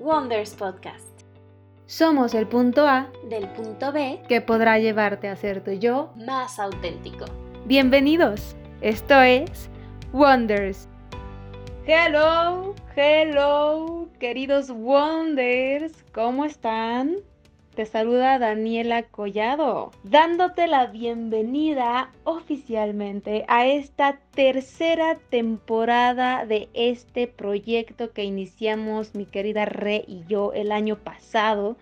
Wonders Podcast. Somos el punto A Del punto B que podrá llevarte a ser tu yo. más auténtico. Bienvenidos. Esto es Wonders. Hello, hello, queridos Wonders. ¿Cómo están? Te saluda Daniela Collado, dándote la bienvenida oficialmente a esta tercera temporada de este proyecto que iniciamos mi querida Re y yo el año pasado.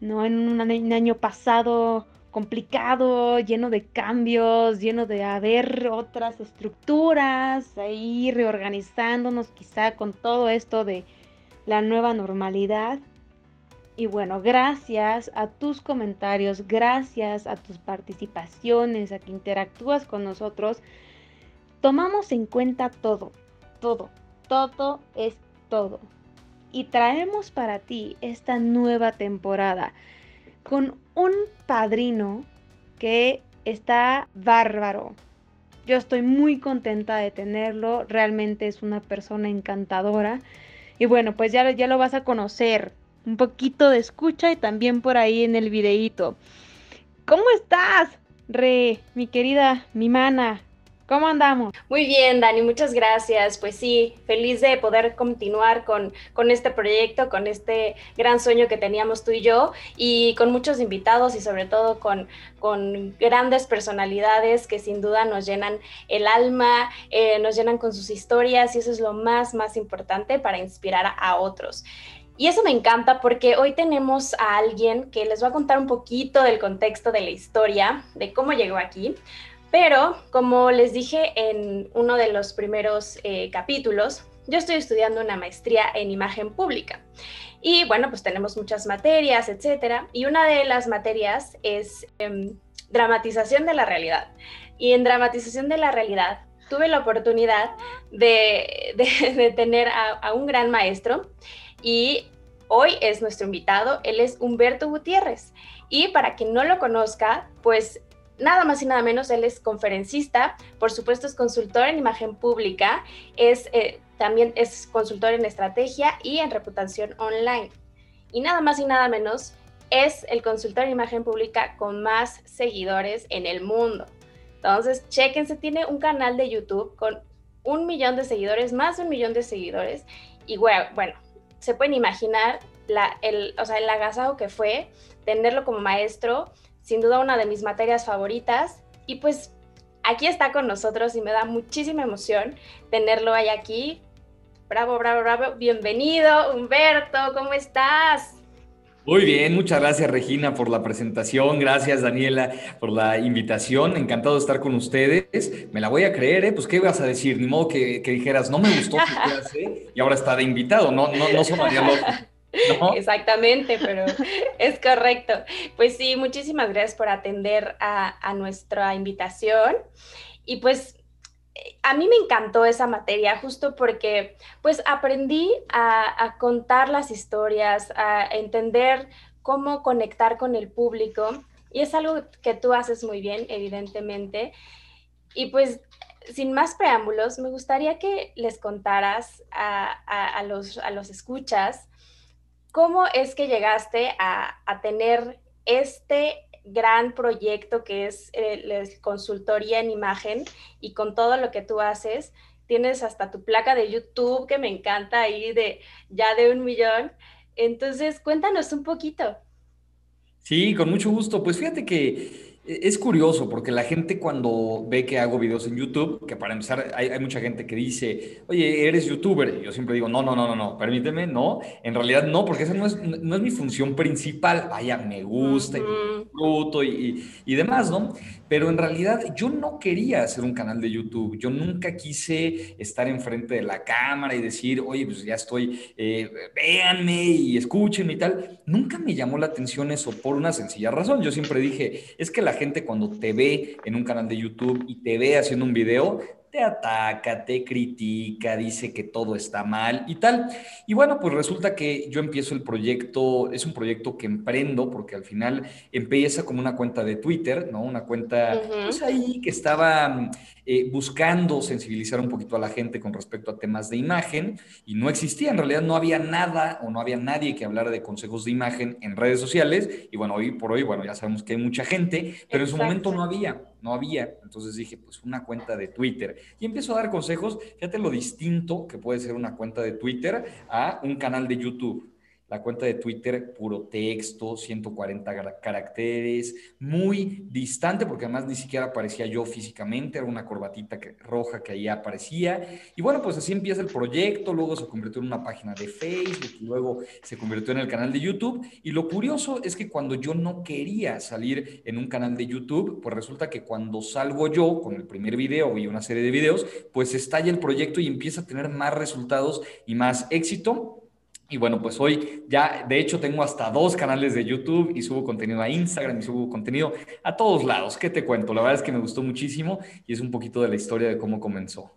No en un año- pasado complicado, lleno de cambios, lleno de haber otras estructuras, ahí reorganizándonos quizá con todo esto de la nueva normalidad. Y bueno, gracias a tus comentarios, gracias a tus participaciones, a que interactúas con nosotros, tomamos en cuenta todo, todo, todo es todo. Y traemos para ti esta nueva temporada con un padrino que está bárbaro. Yo estoy muy contenta de tenerlo, realmente es una persona encantadora. Y bueno, pues ya, ya lo vas a conocer. Un poquito de escucha y también por ahí en el videíto. ¿Cómo estás, Re, mi querida, mi mana? ¿Cómo andamos? Muy bien, Dani, muchas gracias. Pues sí, feliz de poder continuar con, con este proyecto, con este gran sueño que teníamos tú y yo, y con muchos invitados y sobre todo con, con grandes personalidades que sin duda nos llenan el alma, eh, nos llenan con sus historias y eso es lo más, más importante para inspirar a otros. Y eso me encanta porque hoy tenemos a alguien que les va a contar un poquito del contexto de la historia, de cómo llegó aquí. Pero, como les dije en uno de los primeros eh, capítulos, yo estoy estudiando una maestría en imagen pública. Y bueno, pues tenemos muchas materias, etcétera. Y una de las materias es em, dramatización de la realidad. Y en dramatización de la realidad tuve la oportunidad de, de- de tener a, a un gran maestro y hoy es nuestro invitado. Él es Humberto Gutiérrez. Y para quien no lo conozca, pues nada más y nada menos, él es conferencista, por supuesto es consultor en imagen pública, es, eh, también es consultor en estrategia y en reputación online. Y nada más y nada menos, es el consultor en imagen pública con más seguidores en el mundo. Entonces, chéquense, tiene un canal de YouTube con un millón de seguidores, más de un millón de seguidores. Y bueno se pueden imaginar el, o sea, el agasajo que fue tenerlo como maestro, sin duda una de mis materias favoritas. Y pues aquí está con nosotros y me da muchísima emoción tenerlo ahí aquí. Bravo, bravo, bravo. Bienvenido, Humberto, ¿cómo estás? Muy bien, muchas gracias Regina por la presentación, gracias Daniela por la invitación, encantado de estar con ustedes. Me la voy a creer, ¿eh? Pues ¿qué vas a decir? Ni modo que, que dijeras, no me gustó tu clase y ahora está de invitado, no, no, no sonaría loco. ¿no? Exactamente, pero es correcto. Pues sí, muchísimas gracias por atender a, a nuestra invitación. Y pues a mí me encantó esa materia justo porque pues aprendí a, contar las historias, a entender cómo conectar con el público. Y es algo que tú haces muy bien, evidentemente. Y pues sin más preámbulos, me gustaría que les contaras a, los, a los escuchas cómo es que llegaste a tener este gran proyecto que es el, el consultoría en imagen y con todo lo que tú haces. Tienes hasta tu placa de YouTube que me encanta ahí de ya de un millón. Entonces, cuéntanos un poquito. Sí, con mucho gusto. Pues fíjate que es curioso porque la gente cuando ve que hago videos en YouTube, que para empezar hay, hay mucha gente que dice, oye, eres youtuber. Yo siempre digo, no, no, no, no, no, permíteme, no. En realidad no, porque esa no es, no es mi función principal. Vaya, me gusta Ujú. disfruto y, y- y demás, ¿no? Pero en realidad yo no quería hacer un canal de YouTube. Yo nunca quise estar enfrente de la cámara y decir, oye, pues ya estoy, eh, véanme y escúchenme y tal. Nunca me llamó la atención eso por una sencilla razón. Yo siempre dije, es que la gente cuando te ve en un canal de YouTube y te ve haciendo un video, te ataca, te critica, dice que todo está mal y tal. Y bueno, pues resulta que yo empiezo el proyecto, es un proyecto que emprendo porque al final empieza como una cuenta de Twitter, ¿no? Una cuenta pues ahí que estaba eh, buscando sensibilizar un poquito a la gente con respecto a temas de imagen y no existía, en realidad no había nada o no había nadie que hablara de consejos de imagen en redes sociales y bueno, hoy por hoy, bueno, ya sabemos que hay mucha gente, pero en su momento no había, no había. Entonces dije, pues una cuenta de Twitter y empiezo a dar consejos, fíjate lo distinto que puede ser una cuenta de Twitter a un canal de YouTube la cuenta de Twitter, puro texto, 140 caracteres, muy distante, porque además ni siquiera aparecía yo físicamente, era una corbatita roja que ahí aparecía. Y bueno, pues así empieza el proyecto, luego se convirtió en una página de Facebook, luego se convirtió en el canal de YouTube. Y lo curioso es que cuando yo no quería salir en un canal de YouTube, pues resulta que cuando salgo yo con el primer video y una serie de videos, pues estalla el proyecto y empieza a tener más resultados y más éxito. Y bueno, pues hoy ya, de hecho, tengo hasta dos canales de YouTube y subo contenido a Instagram y subo contenido a todos lados. ¿Qué te cuento? La verdad es que me gustó muchísimo y es un poquito de la historia de cómo comenzó.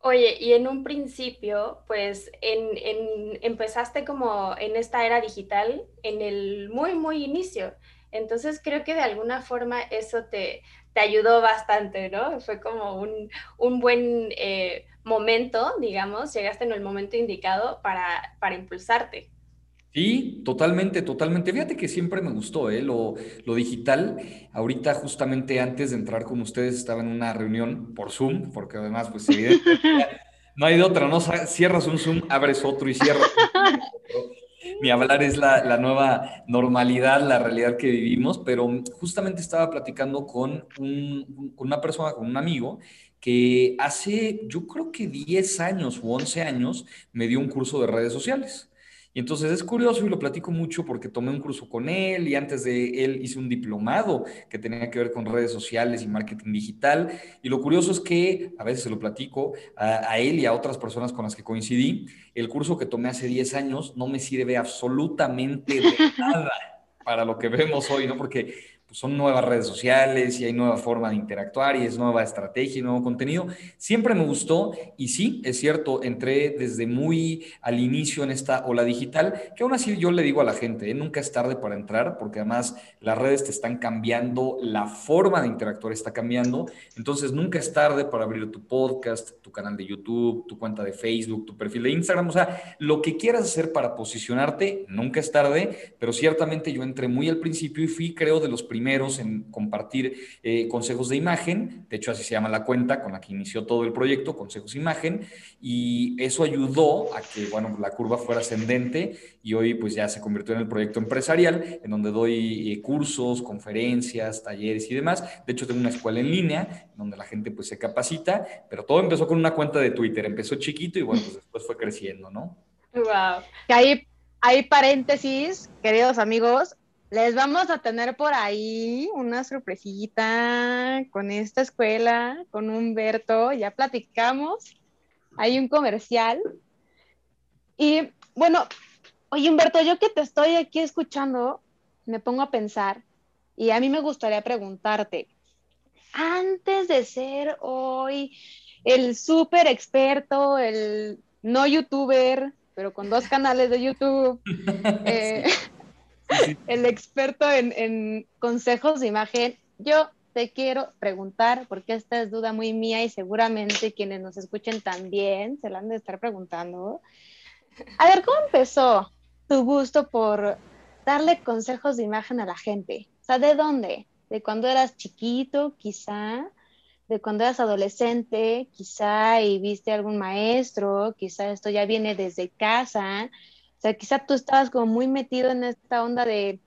Oye, y en un principio, pues en, empezaste como en esta era digital en el muy, muy inicio. Entonces creo que de alguna forma eso te, te ayudó bastante, ¿no? Fue como un, un buen eh, momento, digamos, llegaste en el momento indicado para, para impulsarte. Sí, totalmente, totalmente. Fíjate que siempre me gustó ¿eh? lo, lo, digital. Ahorita, justamente antes de entrar con ustedes, estaba en una reunión por Zoom, porque además, pues, no hay de otra, ¿no? Cierras un Zoom, abres otro y cierras. mi hablar es la, nueva normalidad, la realidad que vivimos, pero justamente estaba platicando con, con una persona, con un amigo, que hace, yo creo que 10 años o 11 años, me dio un curso de redes sociales. Y entonces es curioso y lo platico mucho porque tomé un curso con él y antes de él hice un diplomado que tenía que ver con redes sociales y marketing digital. Y lo curioso es que a veces se lo platico a, él y a otras personas con las que coincidí. El curso que tomé hace 10 años no me sirve absolutamente de nada para lo que vemos hoy, ¿no? Porque pues son nuevas redes sociales y hay nueva forma de interactuar y es nueva estrategia y nuevo contenido. Siempre me gustó y sí, es cierto, entré desde muy al inicio en esta ola digital, que aún así yo le digo a la gente, ¿eh? nunca es tarde para entrar porque además las redes te están cambiando, la forma de interactuar está cambiando, entonces nunca es tarde para abrir tu podcast, tu canal de YouTube, tu cuenta de Facebook, tu perfil de Instagram, o sea, lo que quieras hacer para posicionarte, nunca es tarde, pero ciertamente yo entré muy al principio y fui creo de los primeros primeros en compartir eh, consejos de imagen, de hecho así se llama la cuenta con la que inició todo el proyecto, consejos de imagen, y eso ayudó a que, bueno, la curva fuera ascendente y hoy pues ya se convirtió en el proyecto empresarial, en donde doy eh, cursos, conferencias, talleres y demás. De hecho tengo una escuela en línea donde la gente pues se capacita, pero todo empezó con una cuenta de Twitter, empezó chiquito y bueno, pues después fue creciendo, ¿no? Wow. Que hay, hay paréntesis, queridos amigos, les vamos a tener por ahí una sorpresita con esta escuela, con Humberto, ya platicamos, hay un comercial. Y bueno, oye Humberto, yo que te estoy aquí escuchando, me pongo a pensar y a mí me gustaría preguntarte, antes de ser hoy el súper experto, el no youtuber, pero con dos canales de YouTube, eh, el experto en, consejos de imagen. Yo te quiero preguntar, porque esta es duda muy mía y seguramente quienes nos escuchen también se la han de estar preguntando. A ver, ¿cómo empezó tu gusto por darle consejos de imagen a la gente? O sea, ¿de dónde? ¿De cuando eras chiquito, quizá? ¿De cuando eras adolescente, quizá, y viste algún maestro? Quizá esto ya viene desde casa sea, quizá tú estabas como muy metido en esta onda de,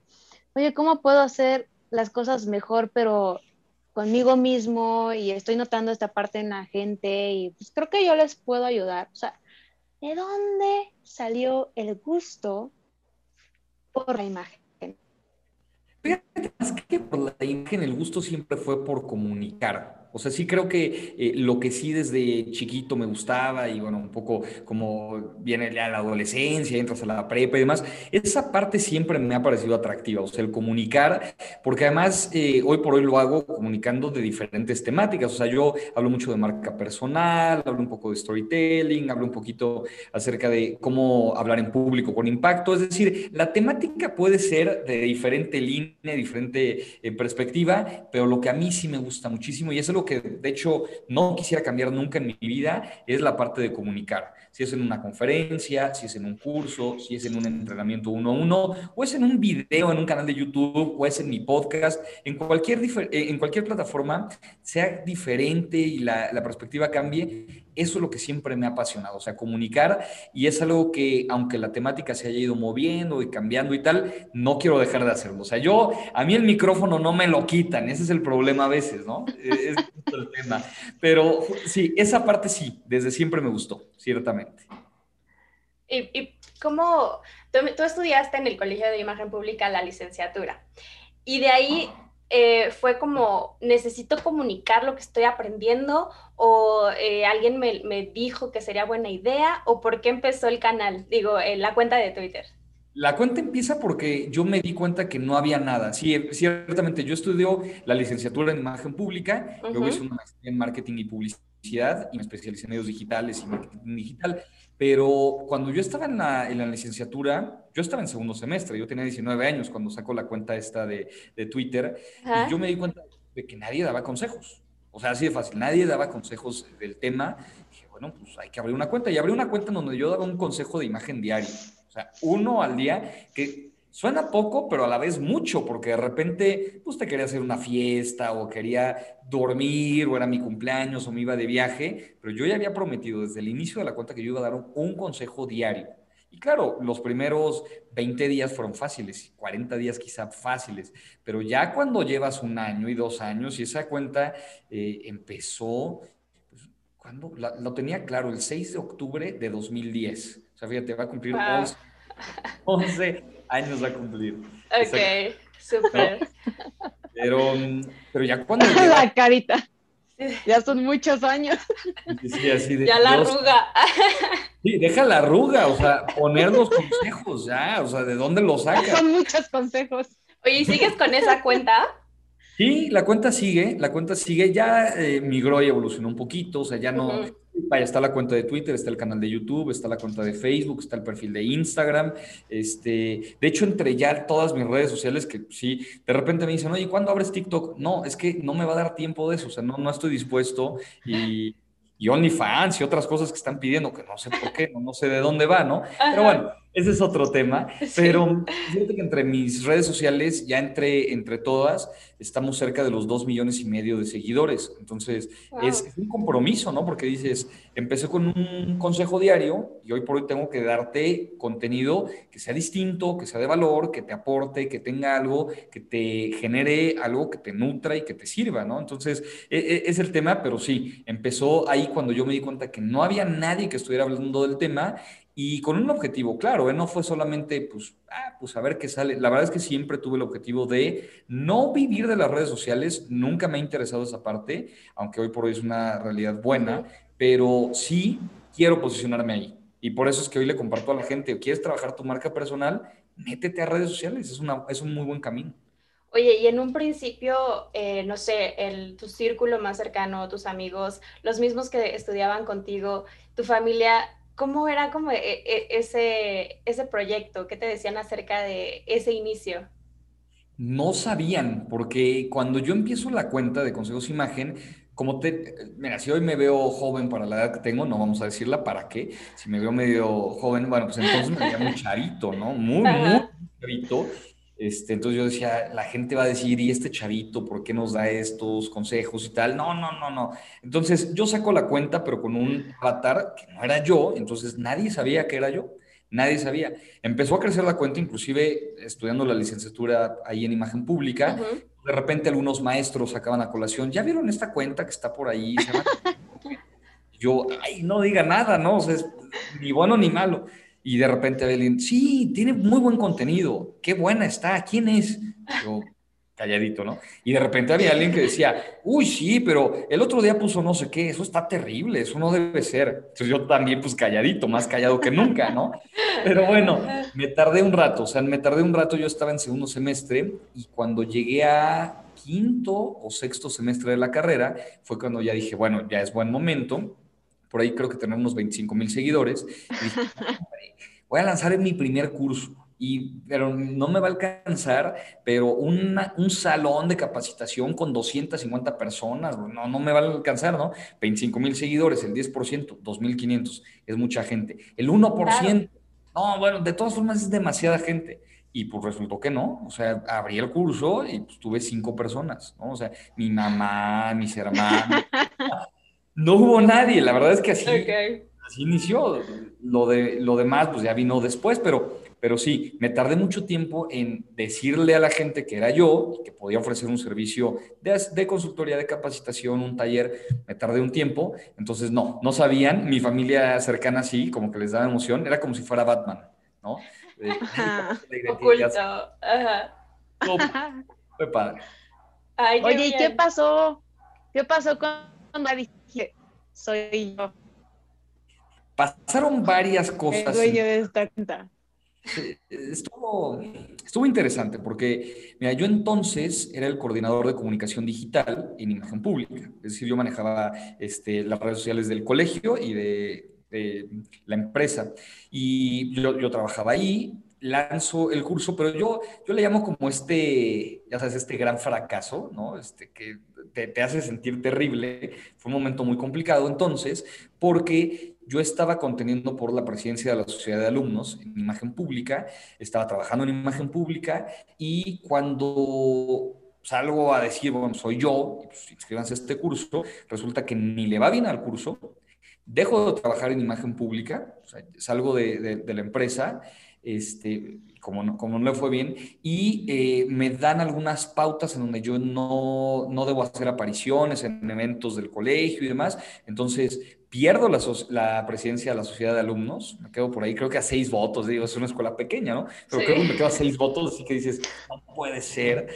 oye, ¿cómo puedo hacer las cosas mejor, pero conmigo mismo y estoy notando esta parte en la gente y pues creo que yo les puedo ayudar. O sea, ¿de dónde salió el gusto por la imagen? Fíjate, más que por la imagen, el gusto siempre fue por comunicar. O sea, sí creo que eh, lo que sí desde chiquito me gustaba y bueno, un poco como viene ya la adolescencia, entras a la prepa y demás, esa parte siempre me ha parecido atractiva, o sea, el comunicar, porque además eh, hoy por hoy lo hago comunicando de diferentes temáticas, o sea, yo hablo mucho de marca personal, hablo un poco de storytelling, hablo un poquito acerca de cómo hablar en público con impacto, es decir, la temática puede ser de diferente línea, diferente eh, perspectiva, pero lo que a mí sí me gusta muchísimo y es que de hecho no quisiera cambiar nunca en mi vida, es la parte de comunicar. Si es en una conferencia, si es en un curso, si es en un entrenamiento uno a uno, o es en un video, en un canal de YouTube, o es en mi podcast, en cualquier, eh, en cualquier plataforma, sea diferente y la perspectiva cambie, eso es lo que siempre me ha apasionado, o sea, comunicar y es algo que aunque la temática se haya ido moviendo y cambiando y tal, no quiero dejar de hacerlo. O sea, yo, a mí el micrófono no me lo quitan, ese es el problema a veces, ¿no? E-, es el tema. Pero sí, esa parte sí, desde siempre me gustó, ciertamente. ¿Y, y cómo, tú, tú estudiaste en el Colegio de Imagen Pública la licenciatura? Y de ahí eh, fue como, necesito comunicar lo que estoy aprendiendo o eh, alguien me, me, dijo que sería buena idea o por qué empezó el canal, digo, eh, la cuenta de Twitter. La cuenta empieza porque yo me di cuenta que no había nada. Sí, ciertamente yo estudio la licenciatura en imagen pública, luego hice una maestría en marketing y publicidad y me especialicé en medios digitales y marketing digital. Pero cuando yo estaba en la, en la, licenciatura, yo estaba en segundo semestre, yo tenía 19 años cuando saco la cuenta esta de, de Twitter, y yo me di cuenta de que nadie daba consejos. O sea, así de fácil, nadie daba consejos del tema. Y dije, bueno, pues hay que abrir una cuenta. Y abrí una cuenta en donde yo daba un consejo de imagen diario. O sea, uno al día, que Suena poco, pero a la vez mucho, porque de repente, pues te quería hacer una fiesta o quería dormir o era mi cumpleaños o me iba de viaje, pero yo ya había prometido desde el inicio de la cuenta que yo iba a dar un, consejo diario. Y claro, los primeros 20 días fueron fáciles, 40 días quizá fáciles, pero ya cuando llevas un año y dos años y esa cuenta eh, empezó, pues, cuando lo tenía claro, el 6 de octubre de 2010. O sea, fíjate, va a cumplir 11 años a cumplir. Ok, súper. Pero, pero ya cuando... La carita. Ya son muchos años. Sí, así de, ya la arruga. Sí, deja la arruga, o sea, poner los consejos ya, o sea, ¿de dónde los sacas? Son muchos consejos. Oye, ¿y sigues con esa cuenta? Sí, la cuenta sigue, la cuenta sigue, ya eh, migró y evolucionó un poquito, o sea, ya no, Vaya, está la cuenta de Twitter, está el canal de YouTube, está la cuenta de Facebook, está el perfil de Instagram. Este, de hecho, entre ya todas mis redes sociales, que sí, de repente me dicen, oye, ¿cuándo abres TikTok? No, es que no me va a dar tiempo de eso, o sea, no, no estoy dispuesto y, y OnlyFans y otras cosas que están pidiendo, que no sé por qué, no, no sé de dónde va, ¿no? Pero bueno, ese es otro tema. Pero fíjate que entre mis redes sociales, ya entre, entre todas, estamos cerca de los dos millones y medio de seguidores. Entonces, es, un compromiso, ¿no? Porque dices, empecé con un consejo diario y hoy por hoy tengo que darte contenido que sea distinto, que sea de valor, que te aporte, que tenga algo, que te genere algo que te nutra y que te sirva, ¿no? Entonces, e, e, es el tema, pero sí, empezó ahí cuando yo me di cuenta que no había nadie que estuviera hablando del tema y con un objetivo claro, ¿eh? no fue solamente, pues, ah, pues a ver qué sale. La verdad es que siempre tuve el objetivo de no vivir de las redes sociales, nunca me ha interesado esa parte, aunque hoy por hoy es una realidad buena, pero sí quiero posicionarme ahí. Y por eso es que hoy le comparto a la gente, ¿quieres trabajar tu marca personal? Métete a redes sociales, es, una, es un muy buen camino. Oye, y en un principio, eh, no sé, el, tu círculo más cercano, tus amigos, los mismos que estudiaban contigo, tu familia, ¿Cómo era como e, e, ese, ese proyecto? ¿Qué te decían acerca de ese inicio? No sabían, porque cuando yo empiezo la cuenta de Consejos Imagen, como te, mira, si hoy me veo joven para la edad que tengo, no vamos a decirla para qué. Si me veo medio joven, bueno, pues entonces me llamo Charito, ¿no? Muy, muy charito. Este, entonces yo decía, la gente va a decir, ¿y este chavito por qué nos da estos consejos y tal? No, no, no, no. Entonces yo saco la cuenta, pero con un avatar que no era yo, entonces nadie sabía que era yo, nadie sabía. Empezó a crecer la cuenta, inclusive estudiando la licenciatura ahí en imagen pública. De repente algunos maestros sacaban a colación, ¿ya vieron esta cuenta que está por ahí? yo, ay, no diga nada, ¿no? O sea, es ni bueno ni malo. Y de repente Evelyn, sí, tiene muy buen contenido, qué buena está, ¿quién es? Yo, calladito, ¿no? Y de repente había alguien que decía, uy, sí, pero el otro día puso no sé qué, eso está terrible, eso no debe ser. Entonces yo también, pues calladito, más callado que nunca, ¿no? Pero bueno, me tardé un rato, o sea, me tardé un rato, yo estaba en segundo semestre y cuando llegué a quinto o sexto semestre de la carrera, fue cuando ya dije, bueno, ya es buen momento. Por ahí creo que tenemos unos 25 mil seguidores. Y dije, voy a lanzar mi primer curso y, pero no me va a alcanzar, pero un salón de capacitación con 250 personas, no, no me va a alcanzar, ¿no? 25 mil seguidores, el 10%, 2.500, es mucha gente. El 1%, no, bueno, de todas formas es demasiada gente. Y pues resultó que no, o sea, abrí el curso y pues, tuve cinco personas, ¿no? O sea, mi mamá, mis hermanos, no hubo nadie, la verdad es que así, así inició. Lo, de, lo demás, pues ya vino después, pero pero sí, me tardé mucho tiempo en decirle a la gente que era yo y que podía ofrecer un servicio de, consultoría, de capacitación, un taller. Me tardé un tiempo, entonces no, no sabían. Mi familia cercana sí, como que les daba emoción. Era como si fuera Batman, ¿no? Oculto. fue padre. Oye, ¿y qué pasó? ¿Qué pasó cuando soy yo? Pasaron varias cosas. El dueño de esta cuenta. Estuvo, estuvo interesante porque, mira, yo entonces era el coordinador de comunicación digital en imagen pública, es decir, yo manejaba este, las redes sociales del colegio y de, la empresa. Y yo, yo, trabajaba ahí, lanzo el curso, pero yo, yo le llamo como este, ya sabes, este gran fracaso, ¿no? Este, que te, te hace sentir terrible. Fue un momento muy complicado entonces, porque yo estaba conteniendo por la presidencia de la Sociedad de Alumnos en imagen pública, estaba trabajando en imagen pública y cuando salgo a decir, bueno, soy yo, pues inscríbanse a este curso, resulta que ni le va bien al curso, dejo de trabajar en imagen pública, salgo de, la empresa, este, como no, como no le fue bien, y eh, me dan algunas pautas en donde yo no, no debo hacer apariciones en eventos del colegio y demás. Entonces, pierdo la, la, presidencia de la sociedad de alumnos, me quedo por ahí, creo que a seis votos, digo, es una escuela pequeña, ¿no? Pero creo que me quedo a seis votos, así que dices, no puede ser.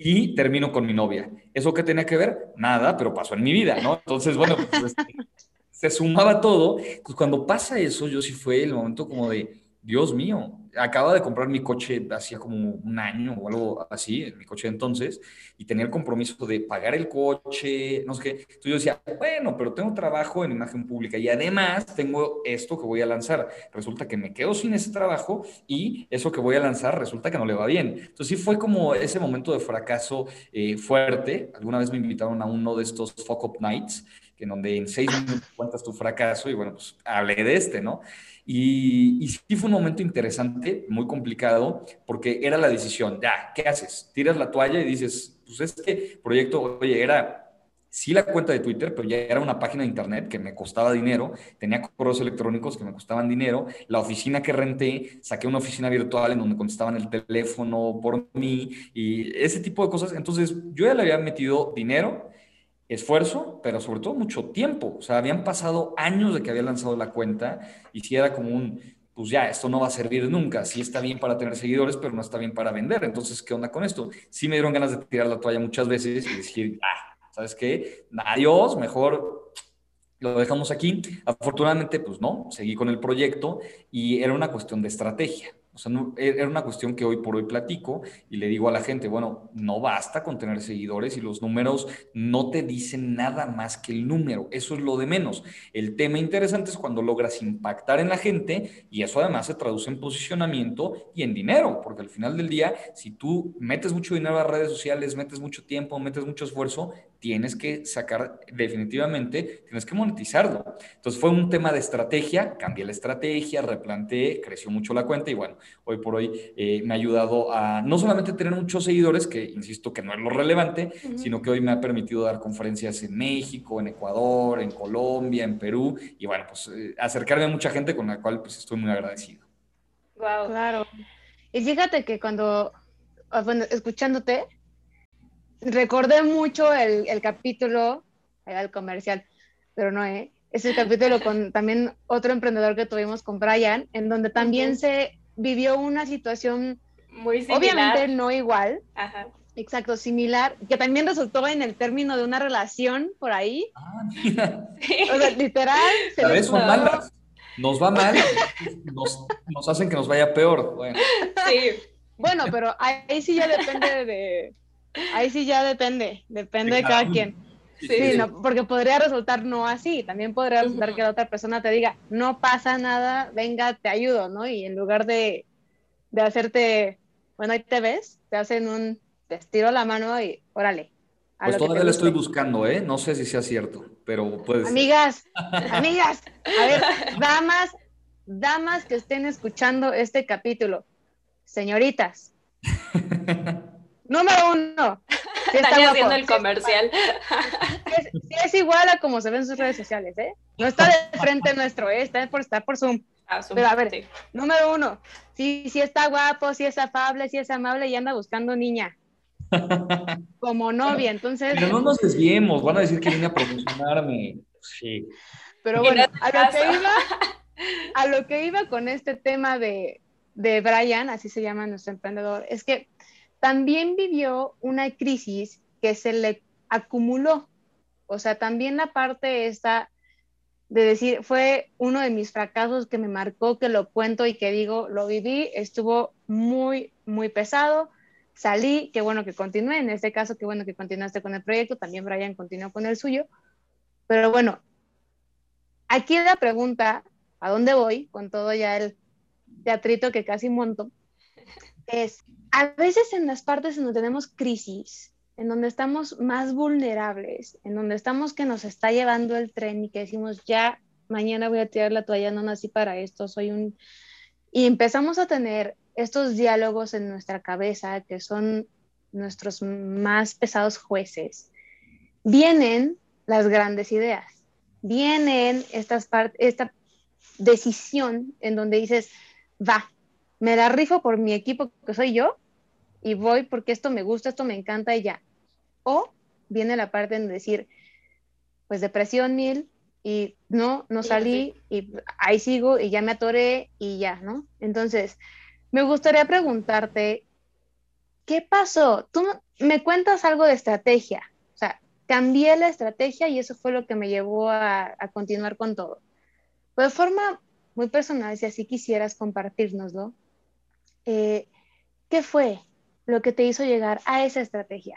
Y termino con mi novia. ¿Eso qué tenía que ver? Nada, pero pasó en mi vida, ¿no? Entonces, bueno, pues, se sumaba todo. Pues cuando pasa eso, yo sí fue el momento como de, Dios mío, acaba de comprar mi coche hacía como un año o algo así, mi coche de entonces, y tenía el compromiso de pagar el coche, no sé qué. Entonces yo decía, bueno, pero tengo trabajo en imagen pública y además tengo esto que voy a lanzar. Resulta que me quedo sin ese trabajo y eso que voy a lanzar resulta que no le va bien. Entonces sí fue como ese momento de fracaso eh, fuerte. Alguna vez me invitaron a uno de estos Fuck Up Nights, en donde en seis minutos cuentas tu fracaso y bueno, pues hablé de este, ¿no? Y, sí fue un momento interesante, muy complicado, porque era la decisión, ya, ¿qué haces? Tiras la toalla y dices, pues este proyecto, oye, era sí la cuenta de Twitter, pero ya era una página de internet que me costaba dinero, tenía correos electrónicos que me costaban dinero, la oficina que renté, saqué una oficina virtual en donde contestaban el teléfono por mí y ese tipo de cosas. Entonces yo ya le había metido dinero esfuerzo, pero sobre todo mucho tiempo. O sea, habían pasado años de que había lanzado la cuenta y si era como un, pues ya, esto no va a servir nunca. Sí está bien para tener seguidores, pero no está bien para vender. Entonces, ¿qué onda con esto? Sí me dieron ganas de tirar la toalla muchas veces y decir, ah, ¿sabes qué? Adiós, mejor lo dejamos aquí. Afortunadamente, pues no, seguí con el proyecto y era una cuestión de estrategia. O sea, e, era una cuestión que hoy por hoy platico y le digo a la gente, bueno, no basta con tener seguidores y los números no te dicen nada más que el número, eso es lo de menos. El tema interesante es cuando logras impactar en la gente y eso además se traduce en posicionamiento y en dinero, porque al final del día, si tú metes mucho dinero a redes sociales, metes mucho tiempo, metes mucho esfuerzo, tienes que sacar definitivamente, tienes que monetizarlo. Entonces fue un tema de estrategia, cambié la estrategia, replanteé, creció mucho la cuenta y bueno, hoy por hoy eh, me ha ayudado a no solamente tener muchos seguidores, que insisto que no es lo relevante, sino que hoy me ha permitido dar conferencias en México, en Ecuador, en Colombia, en Perú y bueno, pues eh, acercarme a mucha gente con la cual pues estoy muy agradecido. Wow, claro. Y fíjate que cuando, ah, bueno, escuchándote, recordé mucho el, el capítulo, era el comercial, pero no, ¿eh? Es el capítulo con también otro emprendedor que tuvimos con Brian, en donde también se vivió una situación muy similar. obviamente no igual, Exacto, similar, que también resultó en el término de una relación por ahí. Ah, mira. O sea, literal. Se a son malas. Nos va mal, nos, nos, hacen que nos vaya peor. Bueno. Sí. Bueno, pero ahí sí ya depende de. Ahí sí ya depende, depende de cada quien. Sí, No, porque podría resultar no así, también podría resultar que la otra persona te diga, no pasa nada, venga, te ayudo, ¿no? Y en lugar de, de hacerte, bueno, ahí te ves, te hacen un, te estiro la mano y órale. Pues todavía le estoy buscando, ¿eh? No sé si sea cierto, pero puede ser. Amigas, amigas, a ver, damas, damas que estén escuchando este capítulo, señoritas. Número uno. Si está haciendo el comercial. Si es, igual a como se ve en sus redes sociales, ¿eh? No está de frente nuestro, ¿eh? está por estar por Zoom. Ah, Pero a ver, número uno, si, si está guapo, si es afable, si es amable y anda buscando niña. Como novia, entonces. Pero no nos desviemos, van a decir que vine a promocionarme. Sí. Pero bueno, a lo que iba, a lo que iba con este tema de, de Brian, así se llama nuestro emprendedor, es que también vivió una crisis que se le acumuló. O sea, también la parte esta de decir, fue uno de mis fracasos que me marcó, que lo cuento y que digo, lo viví, estuvo muy, muy pesado. Salí, qué bueno que continué, en este caso, qué bueno que continuaste con el proyecto, también Brian continuó con el suyo. Pero bueno, aquí la pregunta, ¿a dónde voy? Con todo ya el teatrito que casi monto, es, a veces en las partes en donde tenemos crisis, en donde estamos más vulnerables, en donde estamos que nos está llevando el tren y que decimos, ya, mañana voy a tirar la toalla, no nací para esto, soy un... Y empezamos a tener estos diálogos en nuestra cabeza que son nuestros más pesados jueces. Vienen las grandes ideas, vienen estas esta decisión en donde dices, va, me la rifo por mi equipo que soy yo y voy porque esto me gusta, esto me encanta y ya. O viene la parte en decir, pues depresión mil y no, no salí y ahí sigo y ya me atoré y ya, ¿no? Entonces, me gustaría preguntarte, ¿qué pasó? Tú me cuentas algo de estrategia, o sea, cambié la estrategia y eso fue lo que me llevó a, a continuar con todo. De forma muy personal, si así quisieras compartirnoslo, eh, ¿qué fue lo que te hizo llegar a esa estrategia?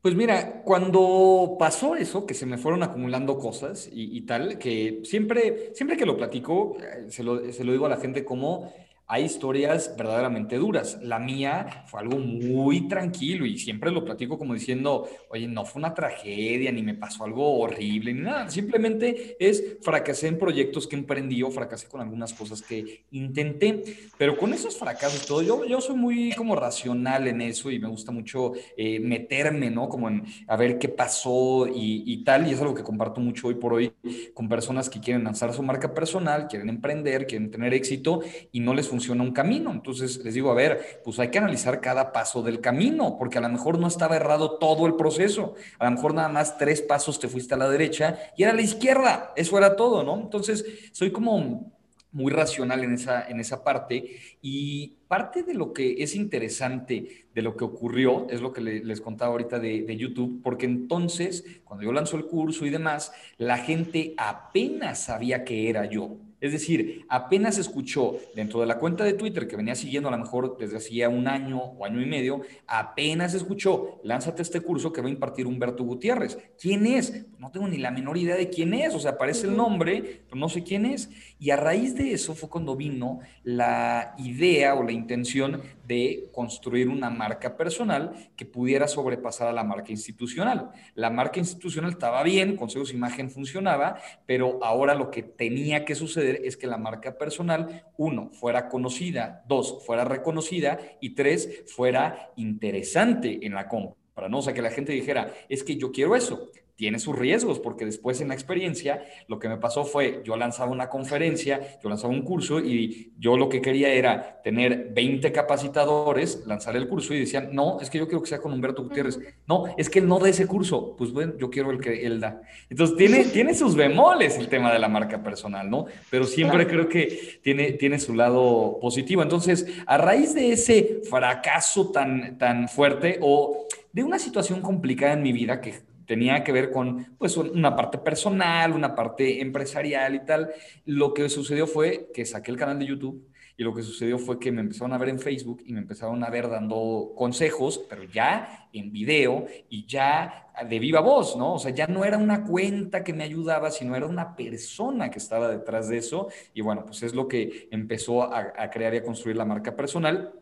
Pues mira, cuando pasó eso, que se me fueron acumulando cosas y, tal, que siempre, siempre que lo platico, eh, se lo, se lo digo a la gente como hay historias verdaderamente duras. La mía fue algo muy tranquilo y siempre lo platico como diciendo, oye, no fue una tragedia, ni me pasó algo horrible, ni nada. Simplemente es fracasé en proyectos que emprendí o fracasé con algunas cosas que intenté. Pero con esos fracasos todo, yo, yo soy muy como racional en eso y me gusta mucho eh, meterme, ¿no? Como en a ver qué pasó y, y tal. Y es algo que comparto mucho hoy por hoy con personas que quieren lanzar su marca personal, quieren emprender, quieren tener éxito y no les funciona un camino. Entonces les digo, a ver, pues hay que analizar cada paso del camino, porque a lo mejor no estaba errado todo el proceso. A lo mejor nada más tres pasos te fuiste a la derecha y era a la izquierda. Eso era todo, ¿no? Entonces soy como muy racional en esa, en esa parte. Y parte de lo que es interesante de lo que ocurrió, es lo que les contaba ahorita de, de, YouTube, porque entonces, cuando yo lanzo el curso y demás, la gente apenas sabía que era yo. Es decir, apenas escuchó dentro de la cuenta de Twitter que venía siguiendo a lo mejor desde hacía un año o año y medio, apenas escuchó, lánzate este curso que va a impartir Humberto Gutiérrez. ¿Quién es? no tengo ni la menor idea de quién es, o sea, aparece el nombre, pero no sé quién es. Y a raíz de eso fue cuando vino la idea o la intención de construir una marca personal que pudiera sobrepasar a la marca institucional. La marca institucional estaba bien, Consejos Imagen funcionaba, pero ahora lo que tenía que suceder es que la marca personal, uno, fuera conocida, dos, fuera reconocida y tres, fuera interesante en la compra. No, o sea, que la gente dijera, es que yo quiero eso. Tiene sus riesgos, porque después en la experiencia lo que me pasó fue, yo lanzaba una conferencia, yo lanzaba un curso y yo lo que quería era tener 20 capacitadores, lanzar el curso y decían, no, es que yo quiero que sea con Humberto Gutiérrez. No, es que él no da ese curso. Pues bueno, yo quiero el que él da. Entonces tiene, tiene sus bemoles el tema de la marca personal, ¿no? Pero siempre creo que tiene, tiene su lado positivo. Entonces, a raíz de ese fracaso tan, tan fuerte o de una situación complicada en mi vida que tenía que ver con pues una parte personal, una parte empresarial y tal. Lo que sucedió fue que saqué el canal de YouTube y lo que sucedió fue que me empezaron a ver en Facebook y me empezaron a ver dando consejos, pero ya en video y ya de viva voz, ¿no? O sea, ya no era una cuenta que me ayudaba, sino era una persona que estaba detrás de eso. Y bueno, pues es lo que empezó a, a crear y a construir la marca personal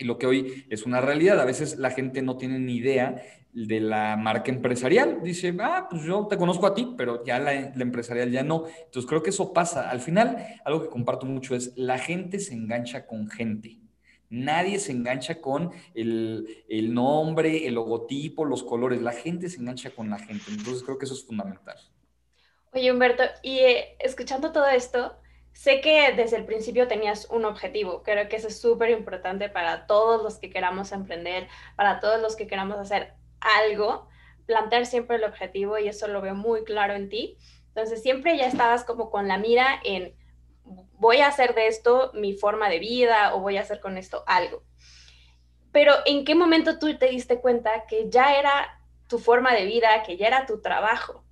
lo que hoy es una realidad. A veces la gente no tiene ni idea de la marca empresarial. Dice, ah, pues yo te conozco a ti, pero ya la, empresarial ya no. Entonces creo que eso pasa. Al final, algo que comparto mucho es, la gente se engancha con gente. Nadie se engancha con el, nombre, el logotipo, los colores. La gente se engancha con la gente. Entonces creo que eso es fundamental. Oye, Humberto, y eh, escuchando todo esto, sé que desde el principio tenías un objetivo. Creo que eso es súper importante para todos los que queramos emprender, para todos los que queramos hacer algo, plantear siempre el objetivo y eso lo veo muy claro en ti. Entonces siempre ya estabas como con la mira en voy a hacer de esto mi forma de vida o voy a hacer con esto algo. Pero ¿en qué momento tú te diste cuenta que ya era tu forma de vida, que ya era tu trabajo?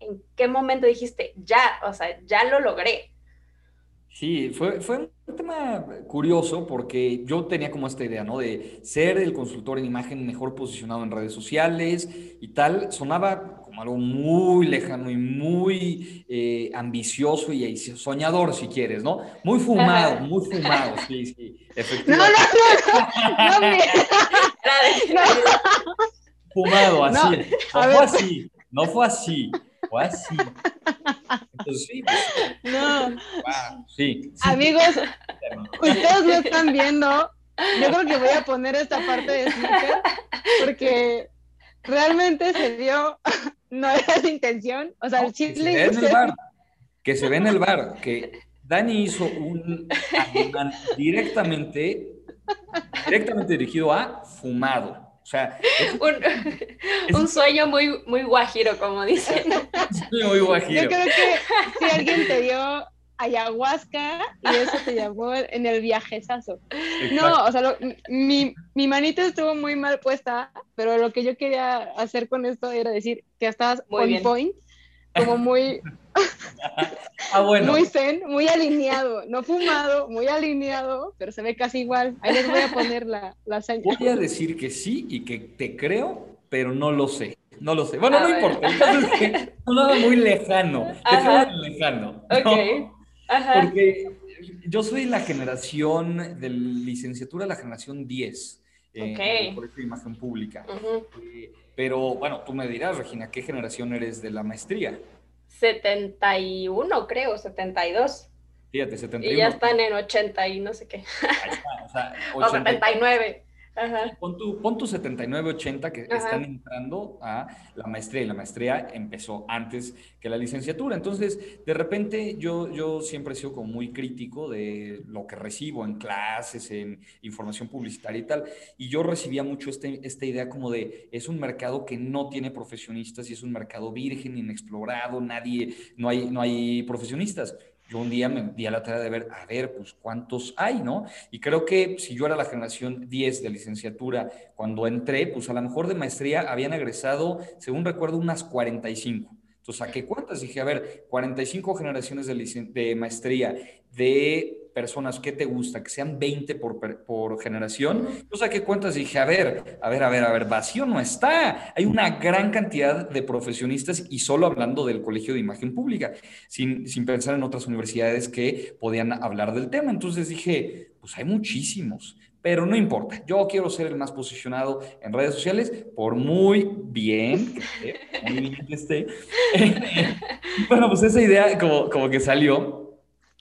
¿En qué momento dijiste, ya, o sea, ya lo logré? Sí, fue, fue un tema curioso porque yo tenía como esta idea, ¿no? De ser el consultor en imagen mejor posicionado en redes sociales y tal. Sonaba como algo muy lejano y muy eh, ambicioso y soñador, si quieres, ¿no? Muy fumado, muy fumado, sí, sí, efectivamente. No, no, no, no, Fumado, así. No, fue así, no fue así, así. Pues no. sí, Amigos, ustedes no están viendo. Yo creo que voy a poner esta parte de sneaker porque realmente se dio, no era la intención. O sea, el chile. Que se ve en el bar. Que Dani hizo un directamente, directamente dirigido a fumado. O sea, un, sueño muy, muy guajiro, como dicen. muy guajiro. Yo creo que si alguien te dio ayahuasca y eso te llamó en el viajezazo. No, o sea, mi, mi manita estuvo muy mal puesta, pero lo que yo quería hacer con esto era decir que estabas muy on point, como muy, ah, bueno. muy zen, muy alineado, no fumado, muy alineado, pero se ve casi igual. Ahí les voy a poner la, la señal. Voy a decir que sí y que te creo, pero no lo sé. No lo sé. Bueno, no importa. Entonces, que sonaba muy lejano. Ajá. lejano. Ok. Ajá. Porque yo soy la generación de licenciatura, la generación 10. Eh, por esta imagen pública. eh, pero bueno, tú me dirás, Regina, ¿qué generación eres de la maestría? 71, creo, 72. Fíjate, 71. Y ya están en 80 y no sé qué. Ahí está, o sea, 79. Pon tu, pon tu 79-80 que están entrando a la maestría y la maestría empezó antes que la licenciatura. Entonces, de repente yo, yo siempre he sido como muy crítico de lo que recibo en clases, en información publicitaria y tal. Y yo recibía mucho este, esta idea como de es un mercado que no tiene profesionistas y es un mercado virgen, inexplorado, nadie, no hay, no hay profesionistas yo un día me di a la tarea de ver, a ver, pues cuántos hay, ¿no? Y creo que si yo era la generación 10 de licenciatura cuando entré, pues a lo mejor de maestría habían egresado, según recuerdo, unas 45. Entonces saqué cuentas, dije, a ver, 45 generaciones de, de maestría de personas que te gusta, que sean 20 por, por generación, yo saqué cuentas y dije, a ver, a ver, a ver, a ver, vacío no está. Hay una gran cantidad de profesionistas y solo hablando del Colegio de Imagen Pública, sin, sin pensar en otras universidades que podían hablar del tema. Entonces dije, pues hay muchísimos pero no importa. Yo quiero ser el más posicionado en redes sociales, por muy bien que esté. Muy bien que esté. bueno, pues esa idea como, como que salió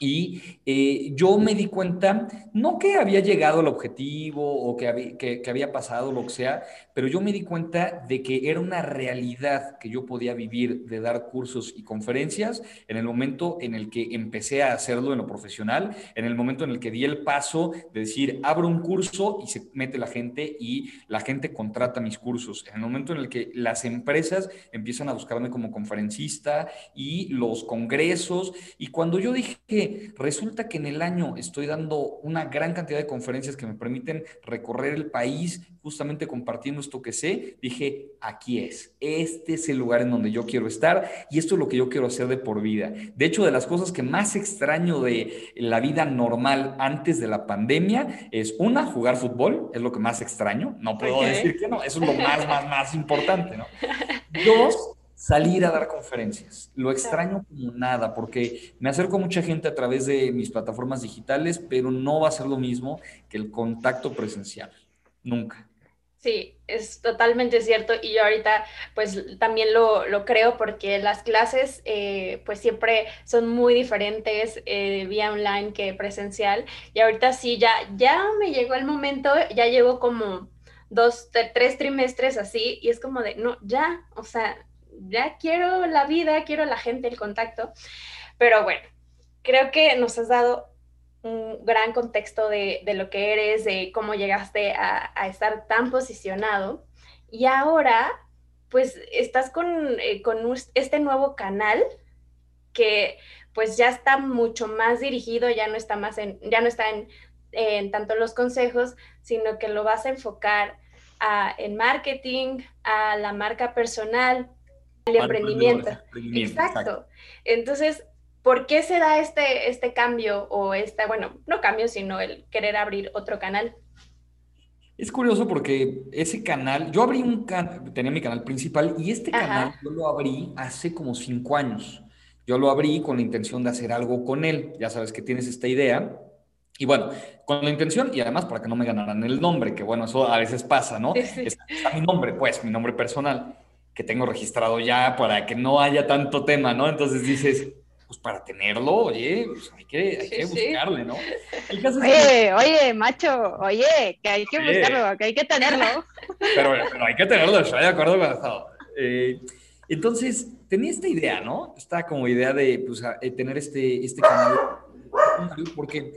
Y eh, yo me di cuenta, no que había llegado al objetivo o que había, que, había pasado lo que sea, pero yo me di cuenta de que era una realidad que yo podía vivir de dar cursos y conferencias en el momento en el que empecé a hacerlo en lo profesional, en el momento en el que di el paso de decir, abro un curso y se mete la gente y la gente contrata mis cursos, en el momento en el que las empresas empiezan a buscarme como conferencista y los congresos, y cuando yo dije resulta que en el año estoy dando una gran cantidad de conferencias que me permiten recorrer el país justamente compartiendo esto que sé, dije, aquí es, este es el lugar en donde yo quiero estar y esto es lo que yo quiero hacer de por vida. De hecho, de las cosas que más extraño de la vida normal antes de la pandemia es una, jugar fútbol, es lo que más extraño, no puedo decir que no, eso es lo más, más, más importante, ¿no? Dos, salir a dar conferencias. Lo extraño como nada, porque me acerco a mucha gente a través de mis plataformas digitales, pero no va a ser lo mismo que el contacto presencial. Nunca. Sí, es totalmente cierto y yo ahorita pues también lo, creo porque las clases eh, pues siempre son muy diferentes eh, vía online que presencial y ahorita sí ya, ya me llegó el momento, ya llevo como dos, tres trimestres así y es como de, no, ya, o sea, ya quiero la vida, quiero la gente, el contacto. Pero bueno, creo que nos has dado un gran contexto de, lo que eres, de cómo llegaste a, estar tan posicionado. Y ahora, pues estás con, eh, este nuevo canal que pues ya está mucho más dirigido, ya no está más en, ya no está en, tanto los consejos, sino que lo vas a enfocar en marketing, a la marca personal, el emprendimiento. Exacto. Entonces, ¿por qué se da este, este cambio o esta, bueno, no cambio, sino el querer abrir otro canal? Es curioso porque ese canal, yo abrí un canal, tenía mi canal principal y este canal yo lo abrí hace como cinco años. Yo lo abrí con la intención de hacer algo con él. Ya sabes que tienes esta idea. Y bueno, con la intención y además para que no me ganaran el nombre, que bueno, eso a veces pasa, ¿no? Es, mi nombre, pues, mi nombre personal que tengo registrado ya para que no haya tanto tema, ¿no? Entonces dices, pues para tenerlo, oye, pues hay que, buscarle, ¿no? Oye, oye, macho, oye, que hay que buscarlo, que hay que tenerlo. Pero, hay que tenerlo, estoy de acuerdo con eso. Eh, entonces, tenía esta idea, ¿no? Esta como idea de pues, tener este, este canal, porque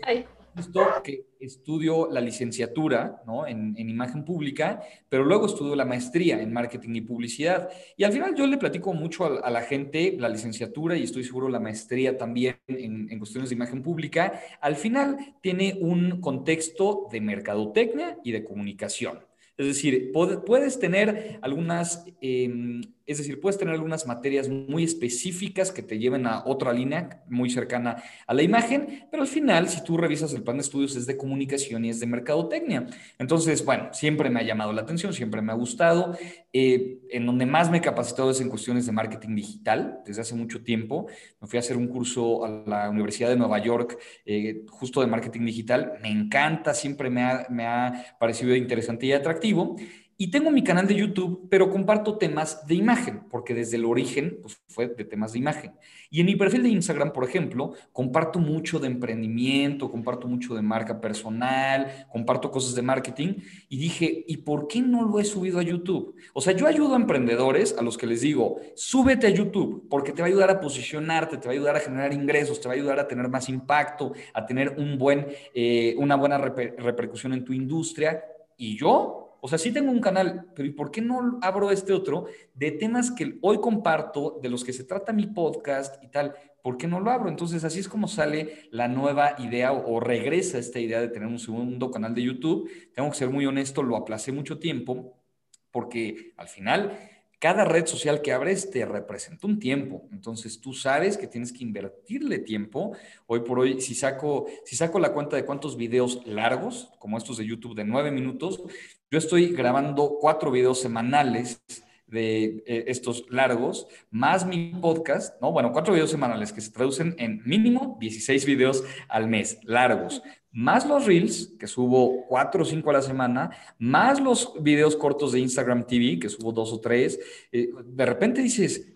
justo que estudio la licenciatura ¿no? en, imagen pública, pero luego estudio la maestría en marketing y publicidad. Y al final yo le platico mucho a, la gente la licenciatura y estoy seguro la maestría también en, en, cuestiones de imagen pública. Al final tiene un contexto de mercadotecnia y de comunicación. Es decir, puedes tener algunas, em, es decir, puedes tener algunas materias muy específicas que te lleven a otra línea muy cercana a la imagen, pero al final, si tú revisas el plan de estudios, es de comunicación y es de mercadotecnia. Entonces, bueno, siempre me ha llamado la atención, siempre me ha gustado. Eh, en donde más me he capacitado es en cuestiones de marketing digital, desde hace mucho tiempo. Me fui a hacer un curso a la Universidad de Nueva York, eh, justo de marketing digital. Me encanta, siempre me ha, me ha parecido interesante y atractivo. Y tengo mi canal de YouTube, pero comparto temas de imagen, porque desde el origen pues, fue de temas de imagen. Y en mi perfil de Instagram, por ejemplo, comparto mucho de emprendimiento, comparto mucho de marca personal, comparto cosas de marketing. Y dije, ¿y por qué no lo he subido a YouTube? O sea, yo ayudo a emprendedores a los que les digo, súbete a YouTube, porque te va a ayudar a posicionarte, te va a ayudar a generar ingresos, te va a ayudar a tener más impacto, a tener un buen, eh, una buena repercusión en tu industria. Y yo o sea, sí tengo un canal, pero ¿y por qué no abro este otro de temas que hoy comparto, de los que se trata mi podcast y tal? ¿Por qué no lo abro? Entonces, así es como sale la nueva idea o, regresa esta idea de tener un segundo canal de YouTube. Tengo que ser muy honesto, lo aplacé mucho tiempo porque al final cada red social que abres te representa un tiempo. Entonces tú sabes que tienes que invertirle tiempo. Hoy por hoy, si saco, si saco la cuenta de cuántos videos largos, como estos de YouTube de nueve minutos, yo estoy grabando cuatro videos semanales de eh, estos largos, más mi podcast, ¿no? Bueno, cuatro videos semanales que se traducen en mínimo 16 videos al mes, largos más los reels, que subo cuatro o cinco a la semana, más los videos cortos de Instagram TV, que subo dos o tres, eh, de repente dices,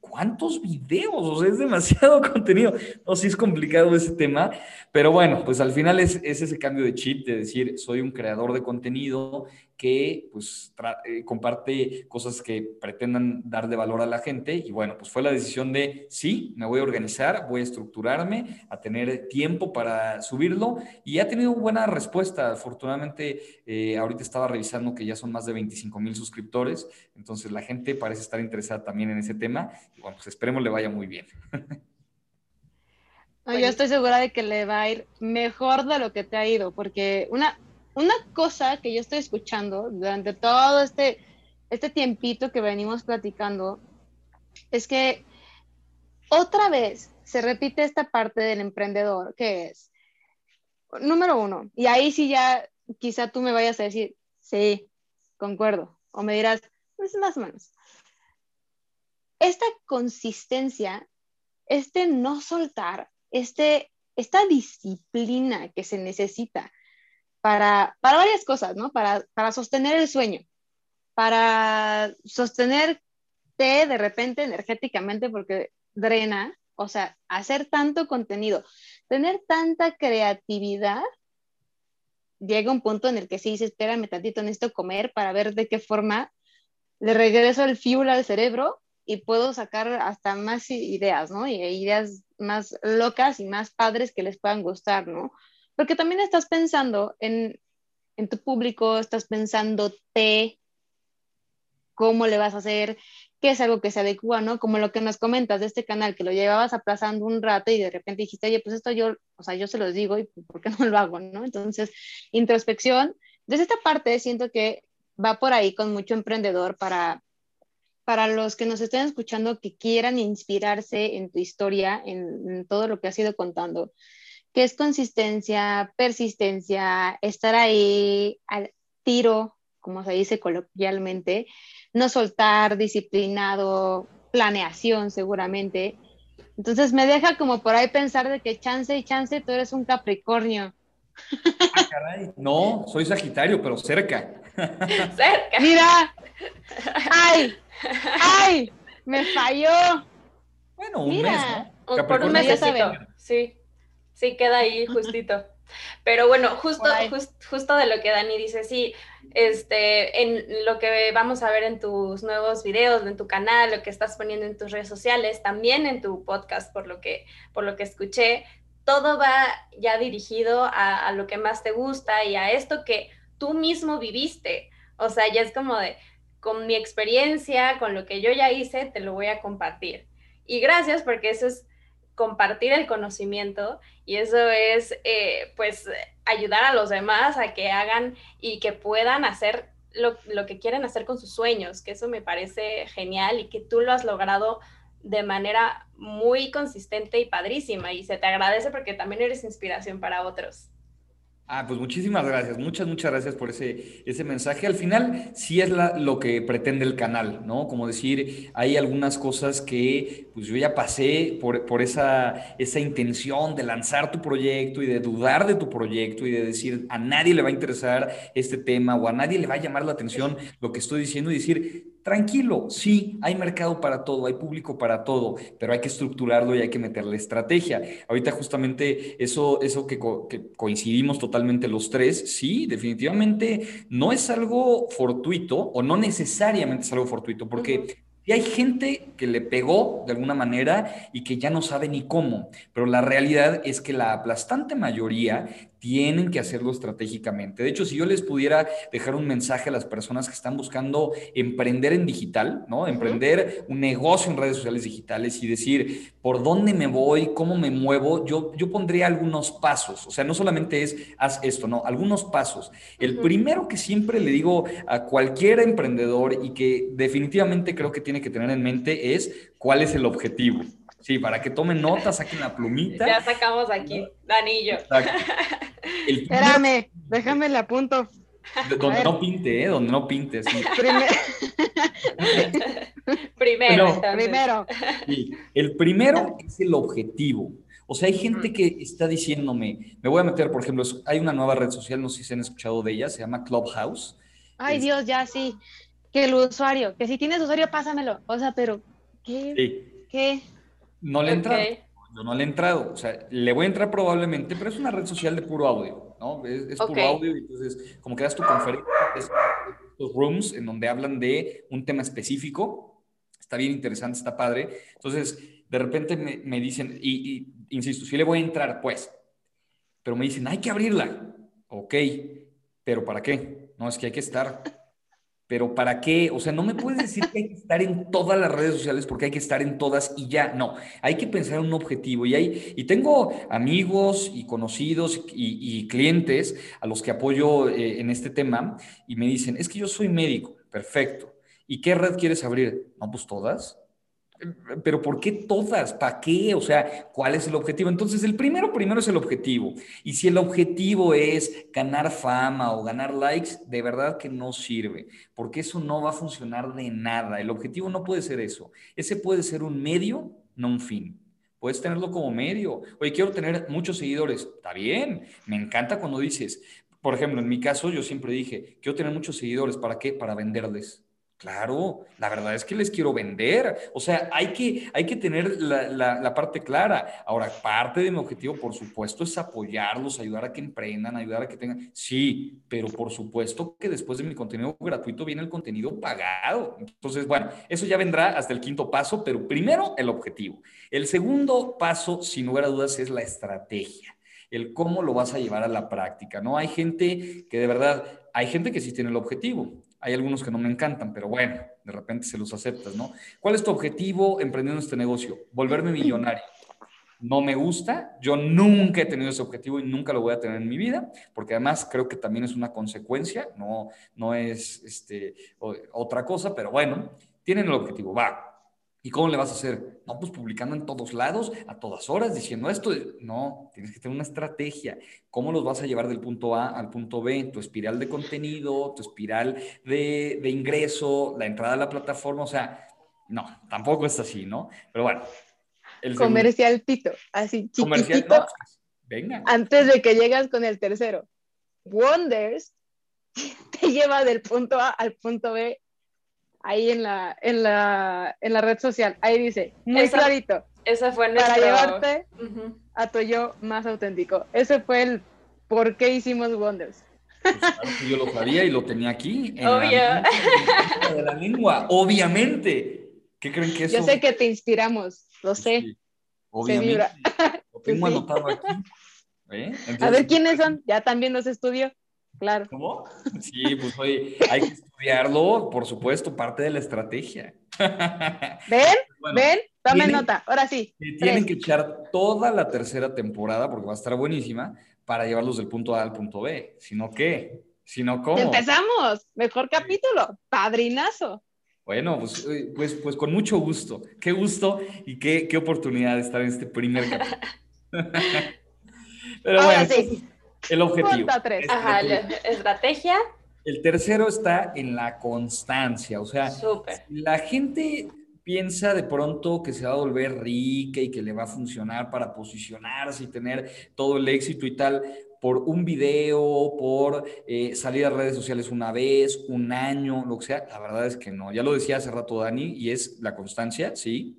¿cuántos videos? O sea, es demasiado contenido. No, sí es complicado ese tema, pero bueno, pues al final es, es ese cambio de chip de decir, soy un creador de contenido que pues eh, comparte cosas que pretendan dar de valor a la gente y bueno, pues fue la decisión de sí, me voy a organizar, voy a estructurarme, a tener tiempo para subirlo y ha tenido buena respuesta. Afortunadamente, eh, ahorita estaba revisando que ya son más de 25 mil suscriptores, entonces la gente parece estar interesada también en ese tema bueno, pues esperemos le vaya muy bien. yo estoy segura de que le va a ir mejor de lo que te ha ido, porque una, una cosa que yo estoy escuchando durante todo este, este tiempito que venimos platicando es que otra vez se repite esta parte del emprendedor, que es, número uno, y ahí sí ya quizá tú me vayas a decir, sí, concuerdo, o me dirás, pues más o menos. Esta consistencia, este no soltar, este, esta disciplina que se necesita para, varias cosas, ¿no? Para, sostener el sueño, para sostenerte de repente energéticamente porque drena, o sea, hacer tanto contenido, tener tanta creatividad, llega un punto en el que sí dice, espérame tantito, necesito comer para ver de qué forma le regreso el fuel al cerebro y puedo sacar hasta más ideas, ¿no? Y ideas más locas y más padres que les puedan gustar, ¿no? Porque también estás pensando en, tu público, estás pensando te, cómo le vas a hacer, qué es algo que se adecua, ¿no? Como lo que nos comentas de este canal, que lo llevabas aplazando un rato y de repente dijiste, oye, pues esto yo, o sea, yo se los digo y ¿por qué no lo hago, no? Entonces, introspección. Desde esta parte siento que va por ahí con mucho emprendedor para, para los que nos estén escuchando que quieran inspirarse en tu historia, en, en todo lo que has ido contando que es consistencia, persistencia, estar ahí al tiro, como se dice coloquialmente, no soltar, disciplinado, planeación seguramente. Entonces me deja como por ahí pensar de que chance y chance tú eres un Capricornio. Ah, no, soy Sagitario, pero cerca. cerca. Mira. Ay, ay, me falló. Bueno, un mes, ¿no? Por un mes, ya saben. Sí. Sí, queda ahí justito. Pero bueno, justo, justo de lo que Dani dice, sí, este, en lo que vamos a ver en tus nuevos videos, en tu canal, lo que estás poniendo en tus redes sociales, también en tu podcast, por lo que, por lo que escuché, todo va ya dirigido a, a lo que más te gusta y a esto que tú mismo viviste. O sea, ya es como de, con mi experiencia, con lo que yo ya hice, te lo voy a compartir. Y gracias porque eso es compartir el conocimiento y eso es eh, pues ayudar a los demás a que hagan y que puedan hacer lo, lo, que quieren hacer con sus sueños, que eso me parece genial y que tú lo has logrado de manera muy consistente y padrísima y se te agradece porque también eres inspiración para otros. Ah, pues muchísimas gracias, muchas, muchas gracias por ese, ese mensaje. Al final, sí es lo que pretende el canal, ¿no? Como decir, hay algunas cosas que pues yo ya pasé por, por esa, esa intención de lanzar tu proyecto y de dudar de tu proyecto y de decir, a nadie le va a interesar este tema o a nadie le va a llamar la atención lo que estoy diciendo y decir, Tranquilo, sí, hay mercado para todo, hay público para todo, pero hay que estructurarlo y hay que meterle estrategia. Ahorita justamente eso, eso que, coincidimos totalmente los tres, sí, definitivamente no es algo fortuito o no necesariamente es algo fortuito, porque y hay gente que le pegó de alguna manera y que ya no sabe ni cómo, pero la realidad es que la aplastante mayoría tienen que hacerlo estratégicamente. De hecho, si yo les pudiera dejar un mensaje a las personas que están buscando emprender en digital, ¿no? Emprender un negocio en redes sociales digitales y decir por dónde me voy, cómo me muevo, yo, yo pondría algunos pasos. O sea, no solamente es haz esto, no, algunos pasos. El primero que siempre le digo a cualquier emprendedor y que definitivamente creo que tiene que tener en mente es cuál es el objetivo. Sí, para que tomen nota, saquen la plumita. Ya sacamos aquí, Danillo. Espérame, déjame la apunto. Donde no pinte, ¿eh? Donde no pinte, sí. primero. primero. Sí. El primero es el objetivo. O sea, hay gente que está diciéndome, me voy a meter, por ejemplo, hay una nueva red social, no sé si se han escuchado de ella, se llama Clubhouse. Ay, Dios, ya sí. Que el usuario, que si tienes usuario, pásamelo. O sea, pero, ¿qué? Sí. ¿Qué? No le he entrado. Yo no le he entrado. O sea, le voy a entrar probablemente, pero es una red social de puro audio, ¿no? Es, puro audio entonces, como que das tu conferencia, los rooms en donde hablan de un tema específico. Está bien interesante, está padre. Entonces, de repente me, dicen, y, insisto, sí le voy a entrar, pues, pero me dicen, hay que abrirla. Ok, pero ¿para qué? No, es que hay que estar. Pero ¿para qué? O sea, no me puedes decir que hay que estar en todas las redes sociales porque hay que estar en todas y ya. No, hay que pensar en un objetivo. Y, hay, y tengo amigos y conocidos y, clientes a los que apoyo eh, en este tema y me dicen, es que yo soy médico, perfecto. ¿Y qué red quieres abrir? No, pues todas pero ¿por qué todas? ¿Para qué? O sea, ¿cuál es el objetivo? Entonces, el primero, primero es el objetivo. Y si el objetivo es ganar fama o ganar likes, de verdad que no sirve, porque eso no va a funcionar de nada. El objetivo no puede ser eso. Ese puede ser un medio, no un fin. Puedes tenerlo como medio. Oye, quiero tener muchos seguidores. Está bien. Me encanta cuando dices, por ejemplo, en mi caso, yo siempre dije, quiero tener muchos seguidores. ¿Para qué? Para venderles. Claro, la verdad es que les quiero vender. O sea, hay que, hay que tener la, parte clara. Ahora, parte de mi objetivo, por supuesto, es apoyarlos, ayudar a que emprendan, ayudar a que tengan. Sí, pero por supuesto que después de mi contenido gratuito viene el contenido pagado. Entonces, bueno, eso ya vendrá hasta el quinto paso, pero primero el objetivo. El segundo paso, sin lugar a dudas, es la estrategia el cómo lo vas a llevar a la práctica, ¿no? Hay gente que de verdad, hay gente que sí tiene el objetivo, hay algunos que no me encantan, pero bueno, de repente se los aceptas, ¿no? ¿Cuál es tu objetivo emprendiendo este negocio? Volverme millonario. No me gusta, yo nunca he tenido ese objetivo y nunca lo voy a tener en mi vida, porque además creo que también es una consecuencia, no, no es este, otra cosa, pero bueno, tienen el objetivo, va, ¿Y cómo le vas a hacer? No, pues publicando en todos lados, a todas horas, diciendo esto. No, tienes que tener una estrategia. ¿Cómo los vas a llevar del punto A al punto B? Tu espiral de contenido, tu espiral de, ingreso, la entrada a la plataforma. O sea, no, tampoco es así, ¿no? Pero bueno. El comercial pito, así chiquitito. Comercial, pues, venga. Antes de que llegas con el tercero. Wonders te lleva del punto A al punto B ahí en la, en la, en la red social. Ahí dice, muy clarito. Ese fue nuestro... Para llevarte a tu yo más auténtico. Ese fue el por qué hicimos Wonders. Pues yo lo sabía y lo tenía aquí. En Obvio. La, de la lengua, obviamente. ¿Qué creen que eso? Yo sé que te inspiramos, lo sé. obviamente. Lo tengo anotado aquí. ¿eh? a ver quiénes son, ya también los estudio. Claro. ¿Cómo? Sí, pues oye, hay que estudiarlo, por supuesto, parte de la estrategia. ¿Ven? ¿Ven? Tomen nota, ahora sí. Tienen que echar toda la tercera temporada, porque va a estar buenísima, para llevarlos del punto A al punto B. Si no, ¿qué? Si no, ¿cómo? Empezamos. Mejor capítulo. Padrinazo. Bueno, pues, pues, pues con mucho gusto. Qué gusto y qué, qué oportunidad de estar en este primer capítulo. Pero bueno, sí. El objetivo. Ajá, la estrategia. El tercero está en la constancia, o sea, la gente piensa de pronto que se va a volver rica y que le va a funcionar para posicionarse y tener todo el éxito y tal por un video, por eh, salir a redes sociales una vez, un año, lo que sea. La verdad es que no. Ya lo decía hace rato Dani y es la constancia, sí,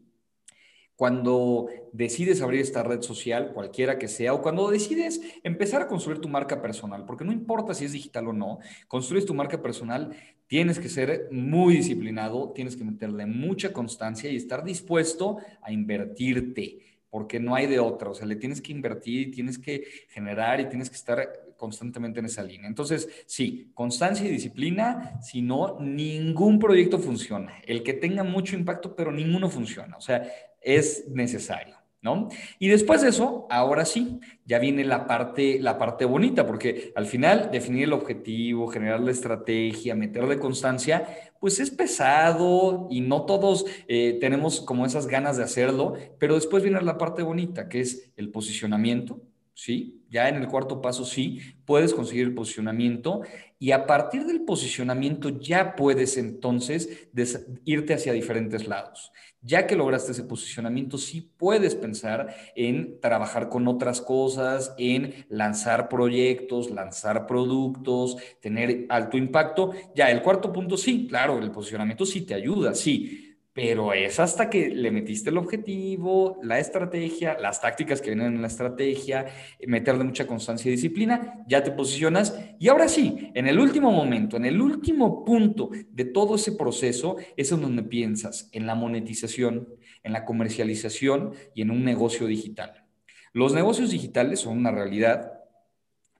cuando decides abrir esta red social, cualquiera que sea, o cuando decides empezar a construir tu marca personal, porque no importa si es digital o no, construyes tu marca personal, tienes que ser muy disciplinado, tienes que meterle mucha constancia y estar dispuesto a invertirte, porque no hay de otra, o sea, le tienes que invertir y tienes que generar y tienes que estar constantemente en esa línea. Entonces, sí, constancia y disciplina, si no, ningún proyecto funciona. El que tenga mucho impacto, pero ninguno funciona. O sea, es necesario. ¿No? Y después de eso, ahora sí, ya viene la parte, la parte bonita, porque al final definir el objetivo, generar la estrategia, meterle constancia, pues es pesado y no todos eh, tenemos como esas ganas de hacerlo, pero después viene la parte bonita, que es el posicionamiento, ¿sí? Ya en el cuarto paso sí, puedes conseguir el posicionamiento y a partir del posicionamiento ya puedes entonces irte hacia diferentes lados. Ya que lograste ese posicionamiento, sí puedes pensar en trabajar con otras cosas, en lanzar proyectos, lanzar productos, tener alto impacto. Ya el cuarto punto sí, claro, el posicionamiento sí te ayuda, sí pero es hasta que le metiste el objetivo, la estrategia, las tácticas que vienen en la estrategia, meterle mucha constancia y disciplina, ya te posicionas. Y ahora sí, en el último momento, en el último punto de todo ese proceso, es en donde piensas en la monetización, en la comercialización y en un negocio digital. Los negocios digitales son una realidad,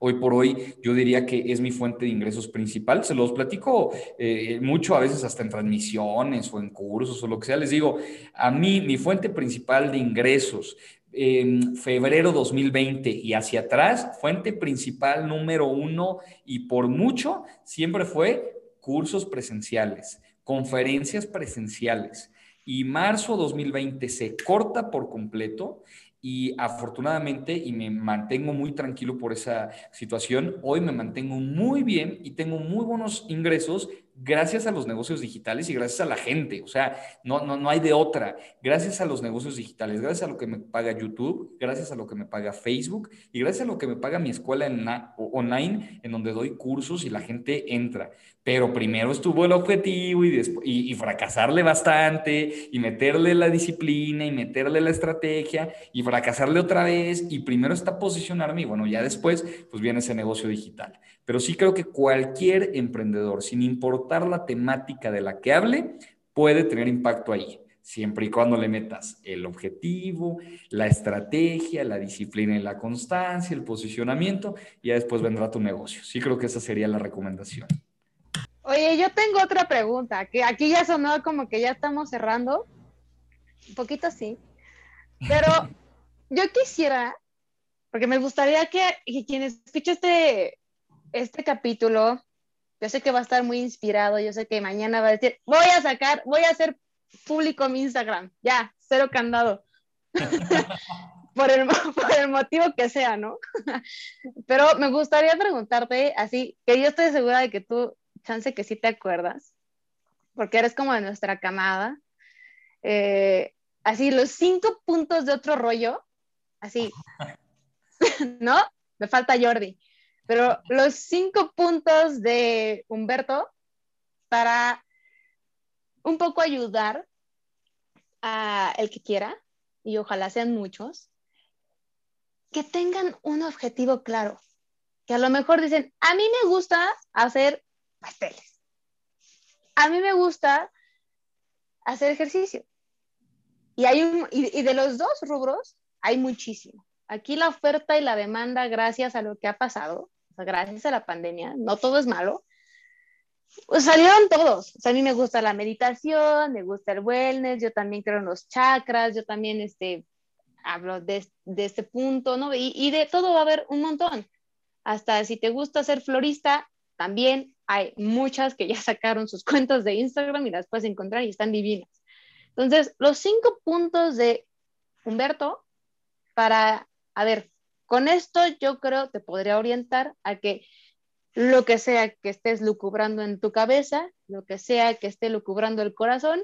Hoy por hoy yo diría que es mi fuente de ingresos principal. Se los platico eh, mucho, a veces hasta en transmisiones o en cursos o lo que sea. Les digo, a mí mi fuente principal de ingresos en febrero 2020 y hacia atrás, fuente principal número uno y por mucho siempre fue cursos presenciales, conferencias presenciales. Y marzo 2020 se corta por completo y afortunadamente, y me mantengo muy tranquilo por esa situación, hoy me mantengo muy bien y tengo muy buenos ingresos gracias a los negocios digitales y gracias a la gente. O sea, no, no, no hay de otra. Gracias a los negocios digitales, gracias a lo que me paga YouTube, gracias a lo que me paga Facebook y gracias a lo que me paga mi escuela en online, en donde doy cursos y la gente entra pero primero estuvo el objetivo y, y, fracasarle bastante y meterle la disciplina y meterle la estrategia y fracasarle otra vez y primero está posicionarme y bueno, ya después pues viene ese negocio digital. Pero sí creo que cualquier emprendedor, sin importar la temática de la que hable, puede tener impacto ahí siempre y cuando le metas el objetivo, la estrategia, la disciplina y la constancia, el posicionamiento, y ya después vendrá tu negocio. Sí creo que esa sería la recomendación. Oye, yo tengo otra pregunta, que aquí ya sonó como que ya estamos cerrando. Un poquito sí. Pero yo quisiera, porque me gustaría que, que quien escuche este, este capítulo, yo sé que va a estar muy inspirado, yo sé que mañana va a decir, voy a sacar, voy a hacer público mi Instagram, ya, cero candado. por, el, por el motivo que sea, ¿no? Pero me gustaría preguntarte, así, que yo estoy segura de que tú chance que sí te acuerdas, porque eres como de nuestra camada. Eh, así, los cinco puntos de otro rollo, así, ¿no? Me falta Jordi, pero los cinco puntos de Humberto para un poco ayudar a el que quiera, y ojalá sean muchos, que tengan un objetivo claro, que a lo mejor dicen, a mí me gusta hacer pasteles. A mí me gusta hacer ejercicio. Y, hay y, de los dos rubros hay muchísimo. Aquí la oferta y la demanda, gracias a lo que ha pasado, gracias a la pandemia, no todo es malo, pues salieron todos. A mí me gusta la meditación, me gusta el wellness, yo también creo en los chakras, yo también este, hablo de, de este punto, ¿no? Y, y, de todo va a haber un montón. Hasta si te gusta ser florista, también hay muchas que ya sacaron sus cuentas de Instagram y las puedes encontrar y están divinas. Entonces, los cinco puntos de Humberto para, a ver, con esto yo creo te podría orientar a que lo que sea que estés lucubrando en tu cabeza, lo que sea que esté lucubrando el corazón,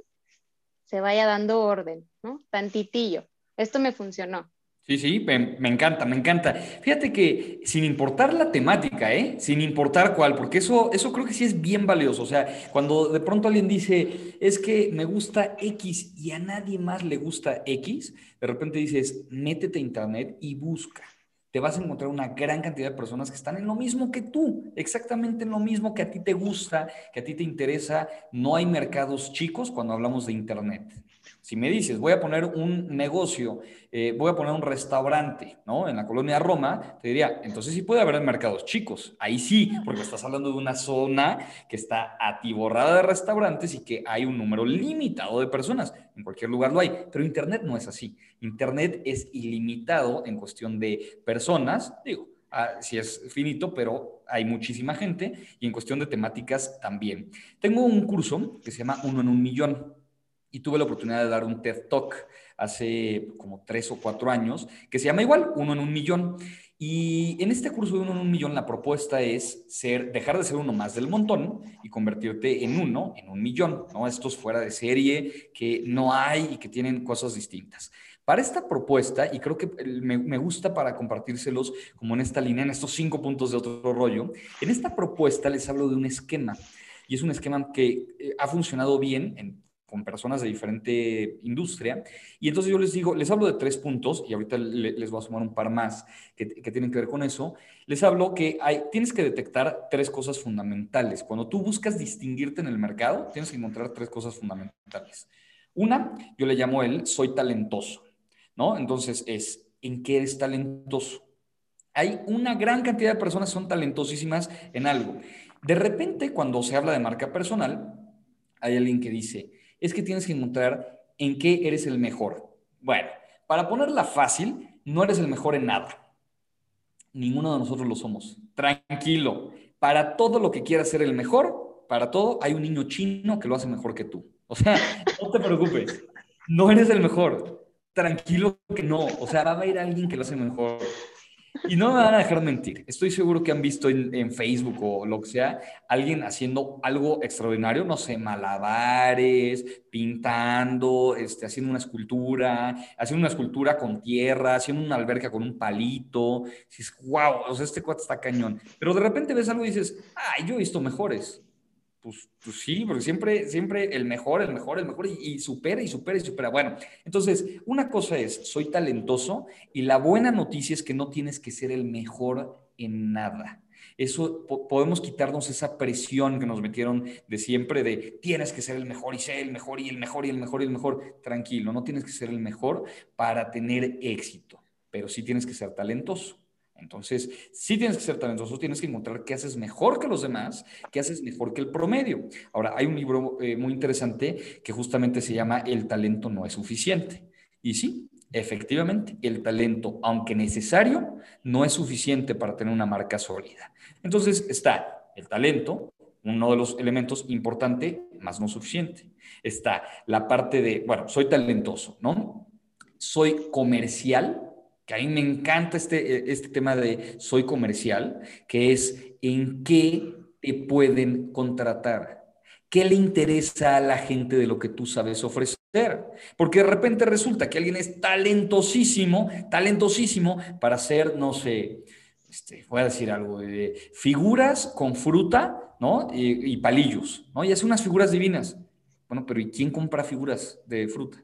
se vaya dando orden, ¿no? Tantitillo. Esto me funcionó. Sí, sí, me, encanta, me encanta. Fíjate que sin importar la temática, ¿eh? Sin importar cuál, porque eso, eso creo que sí es bien valioso. O sea, cuando de pronto alguien dice, es que me gusta X y a nadie más le gusta X, de repente dices, métete a internet y busca te vas a encontrar una gran cantidad de personas que están en lo mismo que tú, exactamente en lo mismo que a ti te gusta, que a ti te interesa. No hay mercados chicos cuando hablamos de Internet. Si me dices, voy a poner un negocio, eh, voy a poner un restaurante, ¿no? En la colonia Roma, te diría, entonces sí puede haber mercados chicos. Ahí sí, porque estás hablando de una zona que está atiborrada de restaurantes y que hay un número limitado de personas. En cualquier lugar lo hay, pero Internet no es así. Internet es ilimitado en cuestión de personas, digo, ah, si es finito, pero hay muchísima gente y en cuestión de temáticas también. Tengo un curso que se llama Uno en un Millón y tuve la oportunidad de dar un TED Talk hace como tres o cuatro años, que se llama igual, uno en un millón. Y en este curso de uno en un millón, la propuesta es ser, dejar de ser uno más del montón y convertirte en uno, en un millón, ¿no? Estos fuera de serie que no hay y que tienen cosas distintas. Para esta propuesta, y creo que me, me, gusta para compartírselos como en esta línea, en estos cinco puntos de otro rollo, en esta propuesta les hablo de un esquema. Y es un esquema que eh, ha funcionado bien en con personas de diferente industria. Y entonces yo les digo, les hablo de tres puntos, y ahorita les voy a sumar un par más que, tienen que ver con eso. Les hablo que hay, tienes que detectar tres cosas fundamentales. Cuando tú buscas distinguirte en el mercado, tienes que encontrar tres cosas fundamentales. Una, yo le llamo el soy talentoso, ¿no? Entonces es, ¿en qué eres talentoso? Hay una gran cantidad de personas que son talentosísimas en algo. De repente, cuando se habla de marca personal, hay alguien que dice, es que tienes que encontrar en qué eres el mejor. Bueno, para ponerla fácil, no eres el mejor en nada. Ninguno de nosotros lo somos. Tranquilo. Para todo lo que quieras ser el mejor, para todo hay un niño chino que lo hace mejor que tú. O sea, no te preocupes. No eres el mejor. Tranquilo que no. O sea, va a haber alguien que lo hace mejor. Y no me van a dejar mentir. Estoy seguro que han visto en, Facebook o lo que sea, alguien haciendo algo extraordinario, no sé, malabares, pintando, este, haciendo una escultura, haciendo una escultura con tierra, haciendo una alberca con un palito. Dices, wow, o sea, este cuate está cañón. Pero de repente ves algo y dices, ay, yo he visto mejores. Pues, pues, sí, porque siempre, siempre el mejor, el mejor, el mejor, y, supera y supera y supera. Bueno, entonces, una cosa es, soy talentoso, y la buena noticia es que no tienes que ser el mejor en nada. Eso podemos quitarnos esa presión que nos metieron de siempre de tienes que ser el mejor y ser el mejor y el mejor y el mejor y el mejor. Tranquilo, no tienes que ser el mejor para tener éxito, pero sí tienes que ser talentoso. Entonces, si tienes que ser talentoso, tienes que encontrar qué haces mejor que los demás, qué haces mejor que el promedio. Ahora, hay un libro eh, muy interesante que justamente se llama El talento no es suficiente. Y sí, efectivamente, el talento, aunque necesario, no es suficiente para tener una marca sólida. Entonces, está el talento, uno de los elementos importante, más no suficiente. Está la parte de, bueno, soy talentoso, ¿no? Soy comercial, que a mí me encanta este, eh, este tema de soy comercial, que es en qué te pueden contratar. ¿Qué le interesa a la gente de lo que tú sabes ofrecer? Porque de repente resulta que alguien es talentosísimo, talentosísimo para hacer, no sé, este, voy a decir algo, de figuras con fruta, ¿no? Y, y, palillos, ¿no? Y hace unas figuras divinas. Bueno, pero ¿y quién compra figuras de fruta?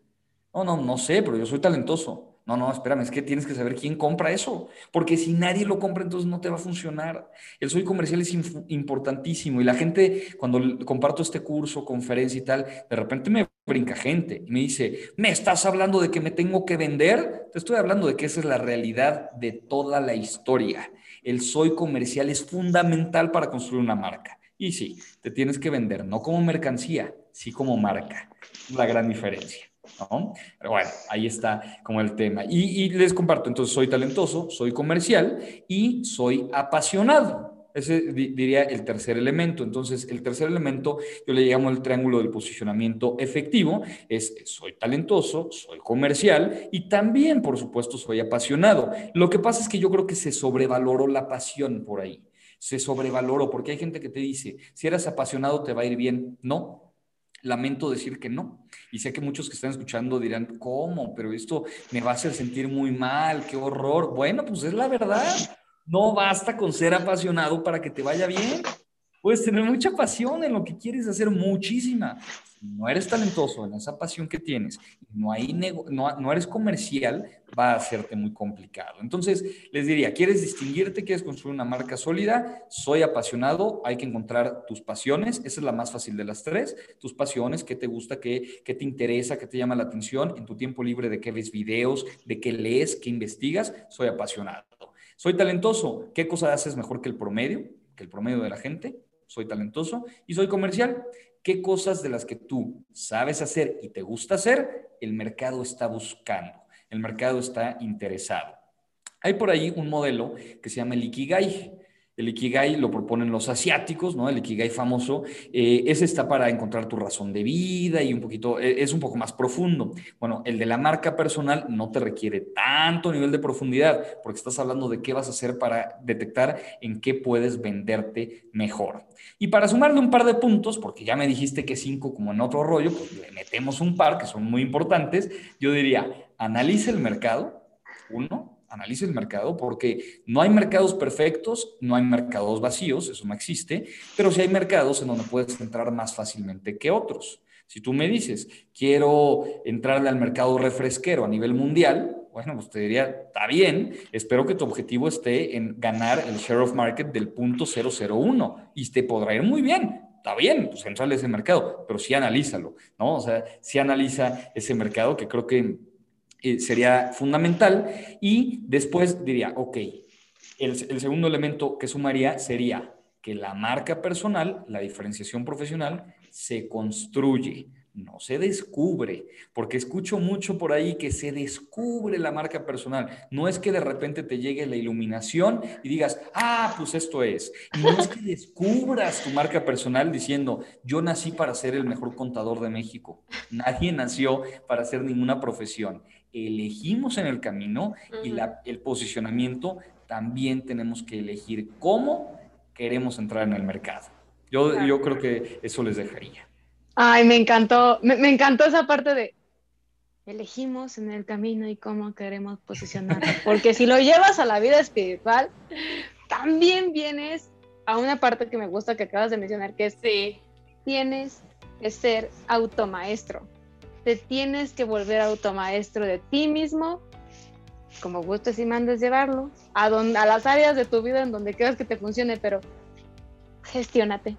No, no, no sé, pero yo soy talentoso. No, no, espérame, es que tienes que saber quién compra eso, porque si nadie lo compra, entonces no te va a funcionar. El soy comercial es importantísimo y la gente, cuando comparto este curso, conferencia y tal, de repente me brinca gente y me dice, ¿me estás hablando de que me tengo que vender? Te estoy hablando de que esa es la realidad de toda la historia. El soy comercial es fundamental para construir una marca. Y sí, te tienes que vender, no como mercancía, sí como marca. La gran diferencia. Pero bueno, ahí está como el tema. Y, les comparto, entonces soy talentoso, soy comercial y soy apasionado. Ese diría el tercer elemento. Entonces, el tercer elemento, yo le llamo el triángulo del posicionamiento efectivo, es soy talentoso, soy comercial y también, por supuesto, soy apasionado. Lo que pasa es que yo creo que se sobrevaloró la pasión por ahí. Se sobrevaloró porque hay gente que te dice, si eres apasionado te va a ir bien. No, lamento decir que no. Y sé que muchos que están escuchando dirán, ¿cómo? Pero esto me va a hacer sentir muy mal, qué horror. Bueno, pues es la verdad. No basta con ser apasionado para que te vaya bien. Puedes tener mucha pasión en lo que quieres hacer, muchísima. no eres talentoso en esa pasión que tienes, no, hay no, no eres comercial, va a hacerte muy complicado. Entonces, les diría, ¿quieres distinguirte? ¿Quieres construir una marca sólida? Soy apasionado, hay que encontrar tus pasiones, esa es la más fácil de las tres, tus pasiones, qué te gusta, qué, qué te interesa, qué te llama la atención, en tu tiempo libre de qué ves videos, de qué lees, qué investigas, soy apasionado. Soy talentoso, ¿qué cosa haces mejor que el promedio, que el promedio de la gente? Soy talentoso y soy comercial. ¿Qué cosas de las que tú sabes hacer y te gusta hacer, el mercado está buscando, el mercado está interesado? Hay por ahí un modelo que se llama el. El Ikigai lo proponen los asiáticos, ¿no? El Ikigai famoso. Eh, ese está para encontrar tu razón de vida y un poquito, eh, es un poco más profundo. Bueno, el de la marca personal no te requiere tanto nivel de profundidad, porque estás hablando de qué vas a hacer para detectar en qué puedes venderte mejor. Y para sumarle un par de puntos, porque ya me dijiste que cinco como en otro rollo, pues le metemos un par que son muy importantes. Yo diría, analice el mercado, uno analice el mercado porque no hay mercados perfectos, no hay mercados vacíos, eso no existe, pero sí hay mercados en donde puedes entrar más fácilmente que otros. Si tú me dices, quiero entrarle al mercado refresquero a nivel mundial, bueno, pues te diría, está bien, espero que tu objetivo esté en ganar el share of market del punto 001 y te podrá ir muy bien. Está bien, pues entrarle a ese mercado, pero sí analízalo, ¿no? O sea, sí analiza ese mercado que creo que eh, sería fundamental y después diría, ok, el segundo elemento que sumaría sería que la marca personal, la diferenciación profesional, se construye no se descubre, porque escucho mucho por ahí que se descubre la marca personal. No es que de repente te llegue la iluminación y digas, ah, pues esto es. No es que descubras tu marca personal diciendo, yo nací para ser el mejor contador de México. Nadie nació para hacer ninguna profesión. Elegimos en el camino y el posicionamiento también tenemos que elegir cómo queremos entrar en el mercado. Yo, yo creo que eso les dejaría. Ay, me encantó, me, encantó esa parte de elegimos en el camino y cómo queremos posicionar. Porque si lo llevas a la vida espiritual, también vienes a una parte que me gusta que acabas de mencionar, que es sí. tienes que ser automaestro. Te tienes que volver automaestro de ti mismo, como gustes y mandes llevarlo, a, a las áreas de tu vida en donde quieras que te funcione, pero gestiónate.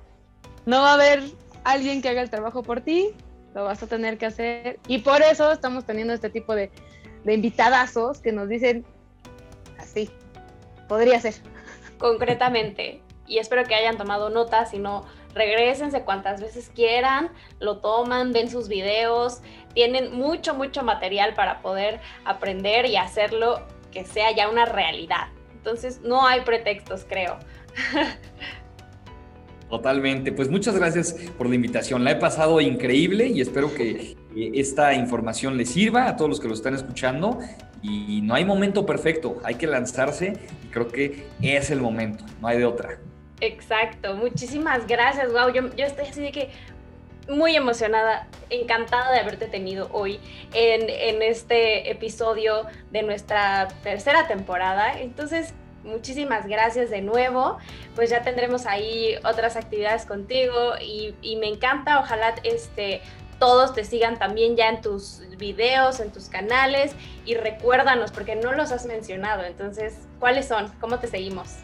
No va a haber alguien que haga el trabajo por ti, lo vas a tener que hacer. Y por eso estamos teniendo este tipo de, de invitadazos que nos dicen así, podría ser. Concretamente, y espero que hayan tomado nota, si no, regresense cuantas veces quieran, lo toman, ven sus videos, tienen mucho, mucho material para poder aprender y hacerlo que sea ya una realidad. Entonces, no hay pretextos, creo. Totalmente. Pues muchas gracias por la invitación. La he pasado increíble y espero que esta información les sirva a todos los que lo están escuchando. Y no hay momento perfecto, hay que lanzarse y creo que es el momento, no hay de otra. Exacto, muchísimas gracias. Wow, yo, estoy así de que muy emocionada, encantada de haberte tenido hoy en, en este episodio de nuestra tercera temporada. Entonces, muchísimas gracias de nuevo. Pues ya tendremos ahí otras actividades contigo y, me encanta, ojalá este, todos te sigan también ya en tus videos, en tus canales y recuérdanos porque no los has mencionado. Entonces, ¿cuáles son? ¿Cómo te seguimos?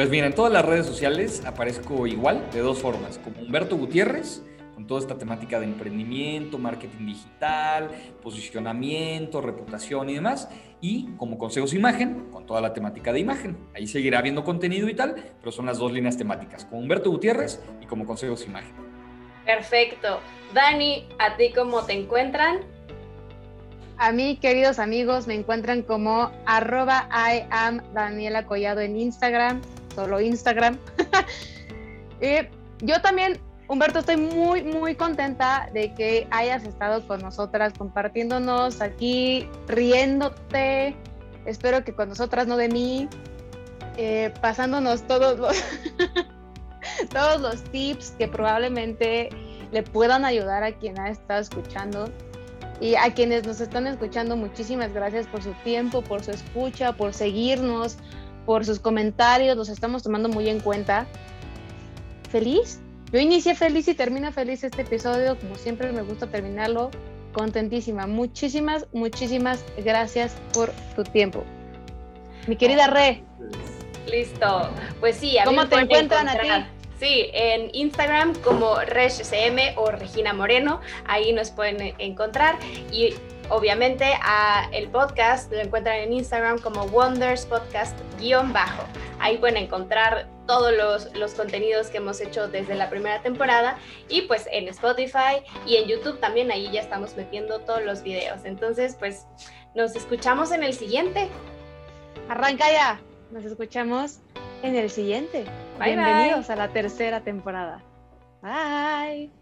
Pues mira, en todas las redes sociales aparezco igual, de dos formas, como Humberto Gutiérrez con toda esta temática de emprendimiento, marketing digital, posicionamiento, reputación y demás. Y como consejos imagen, con toda la temática de imagen. Ahí seguirá habiendo contenido y tal, pero son las dos líneas temáticas, con Humberto Gutiérrez y como consejos imagen. Perfecto. Dani, ¿a ti cómo te encuentran? A mí, queridos amigos, me encuentran como arroba I am Daniela Collado en Instagram, solo Instagram. y yo también Humberto, estoy muy, muy contenta de que hayas estado con nosotras, compartiéndonos aquí, riéndote. Espero que con nosotras, no de mí, eh, pasándonos todos los, todos los tips que probablemente le puedan ayudar a quien ha estado escuchando. Y a quienes nos están escuchando, muchísimas gracias por su tiempo, por su escucha, por seguirnos, por sus comentarios, los estamos tomando muy en cuenta. Feliz yo inicié feliz y termina feliz este episodio, como siempre me gusta terminarlo contentísima. Muchísimas, muchísimas gracias por tu tiempo. Mi querida Re. Listo. Pues sí, a ¿cómo te encuentran a ti? Sí, en Instagram como ReshCM o Regina Moreno, ahí nos pueden encontrar y obviamente a el podcast lo encuentran en Instagram como Wonders Podcast guion bajo. Ahí pueden encontrar todos los, los, contenidos que hemos hecho desde la primera temporada y pues en Spotify y en YouTube también ahí ya estamos metiendo todos los videos. Entonces pues nos escuchamos en el siguiente. Arranca ya. Nos escuchamos en el siguiente. Bienvenidos a la tercera temporada. Bye.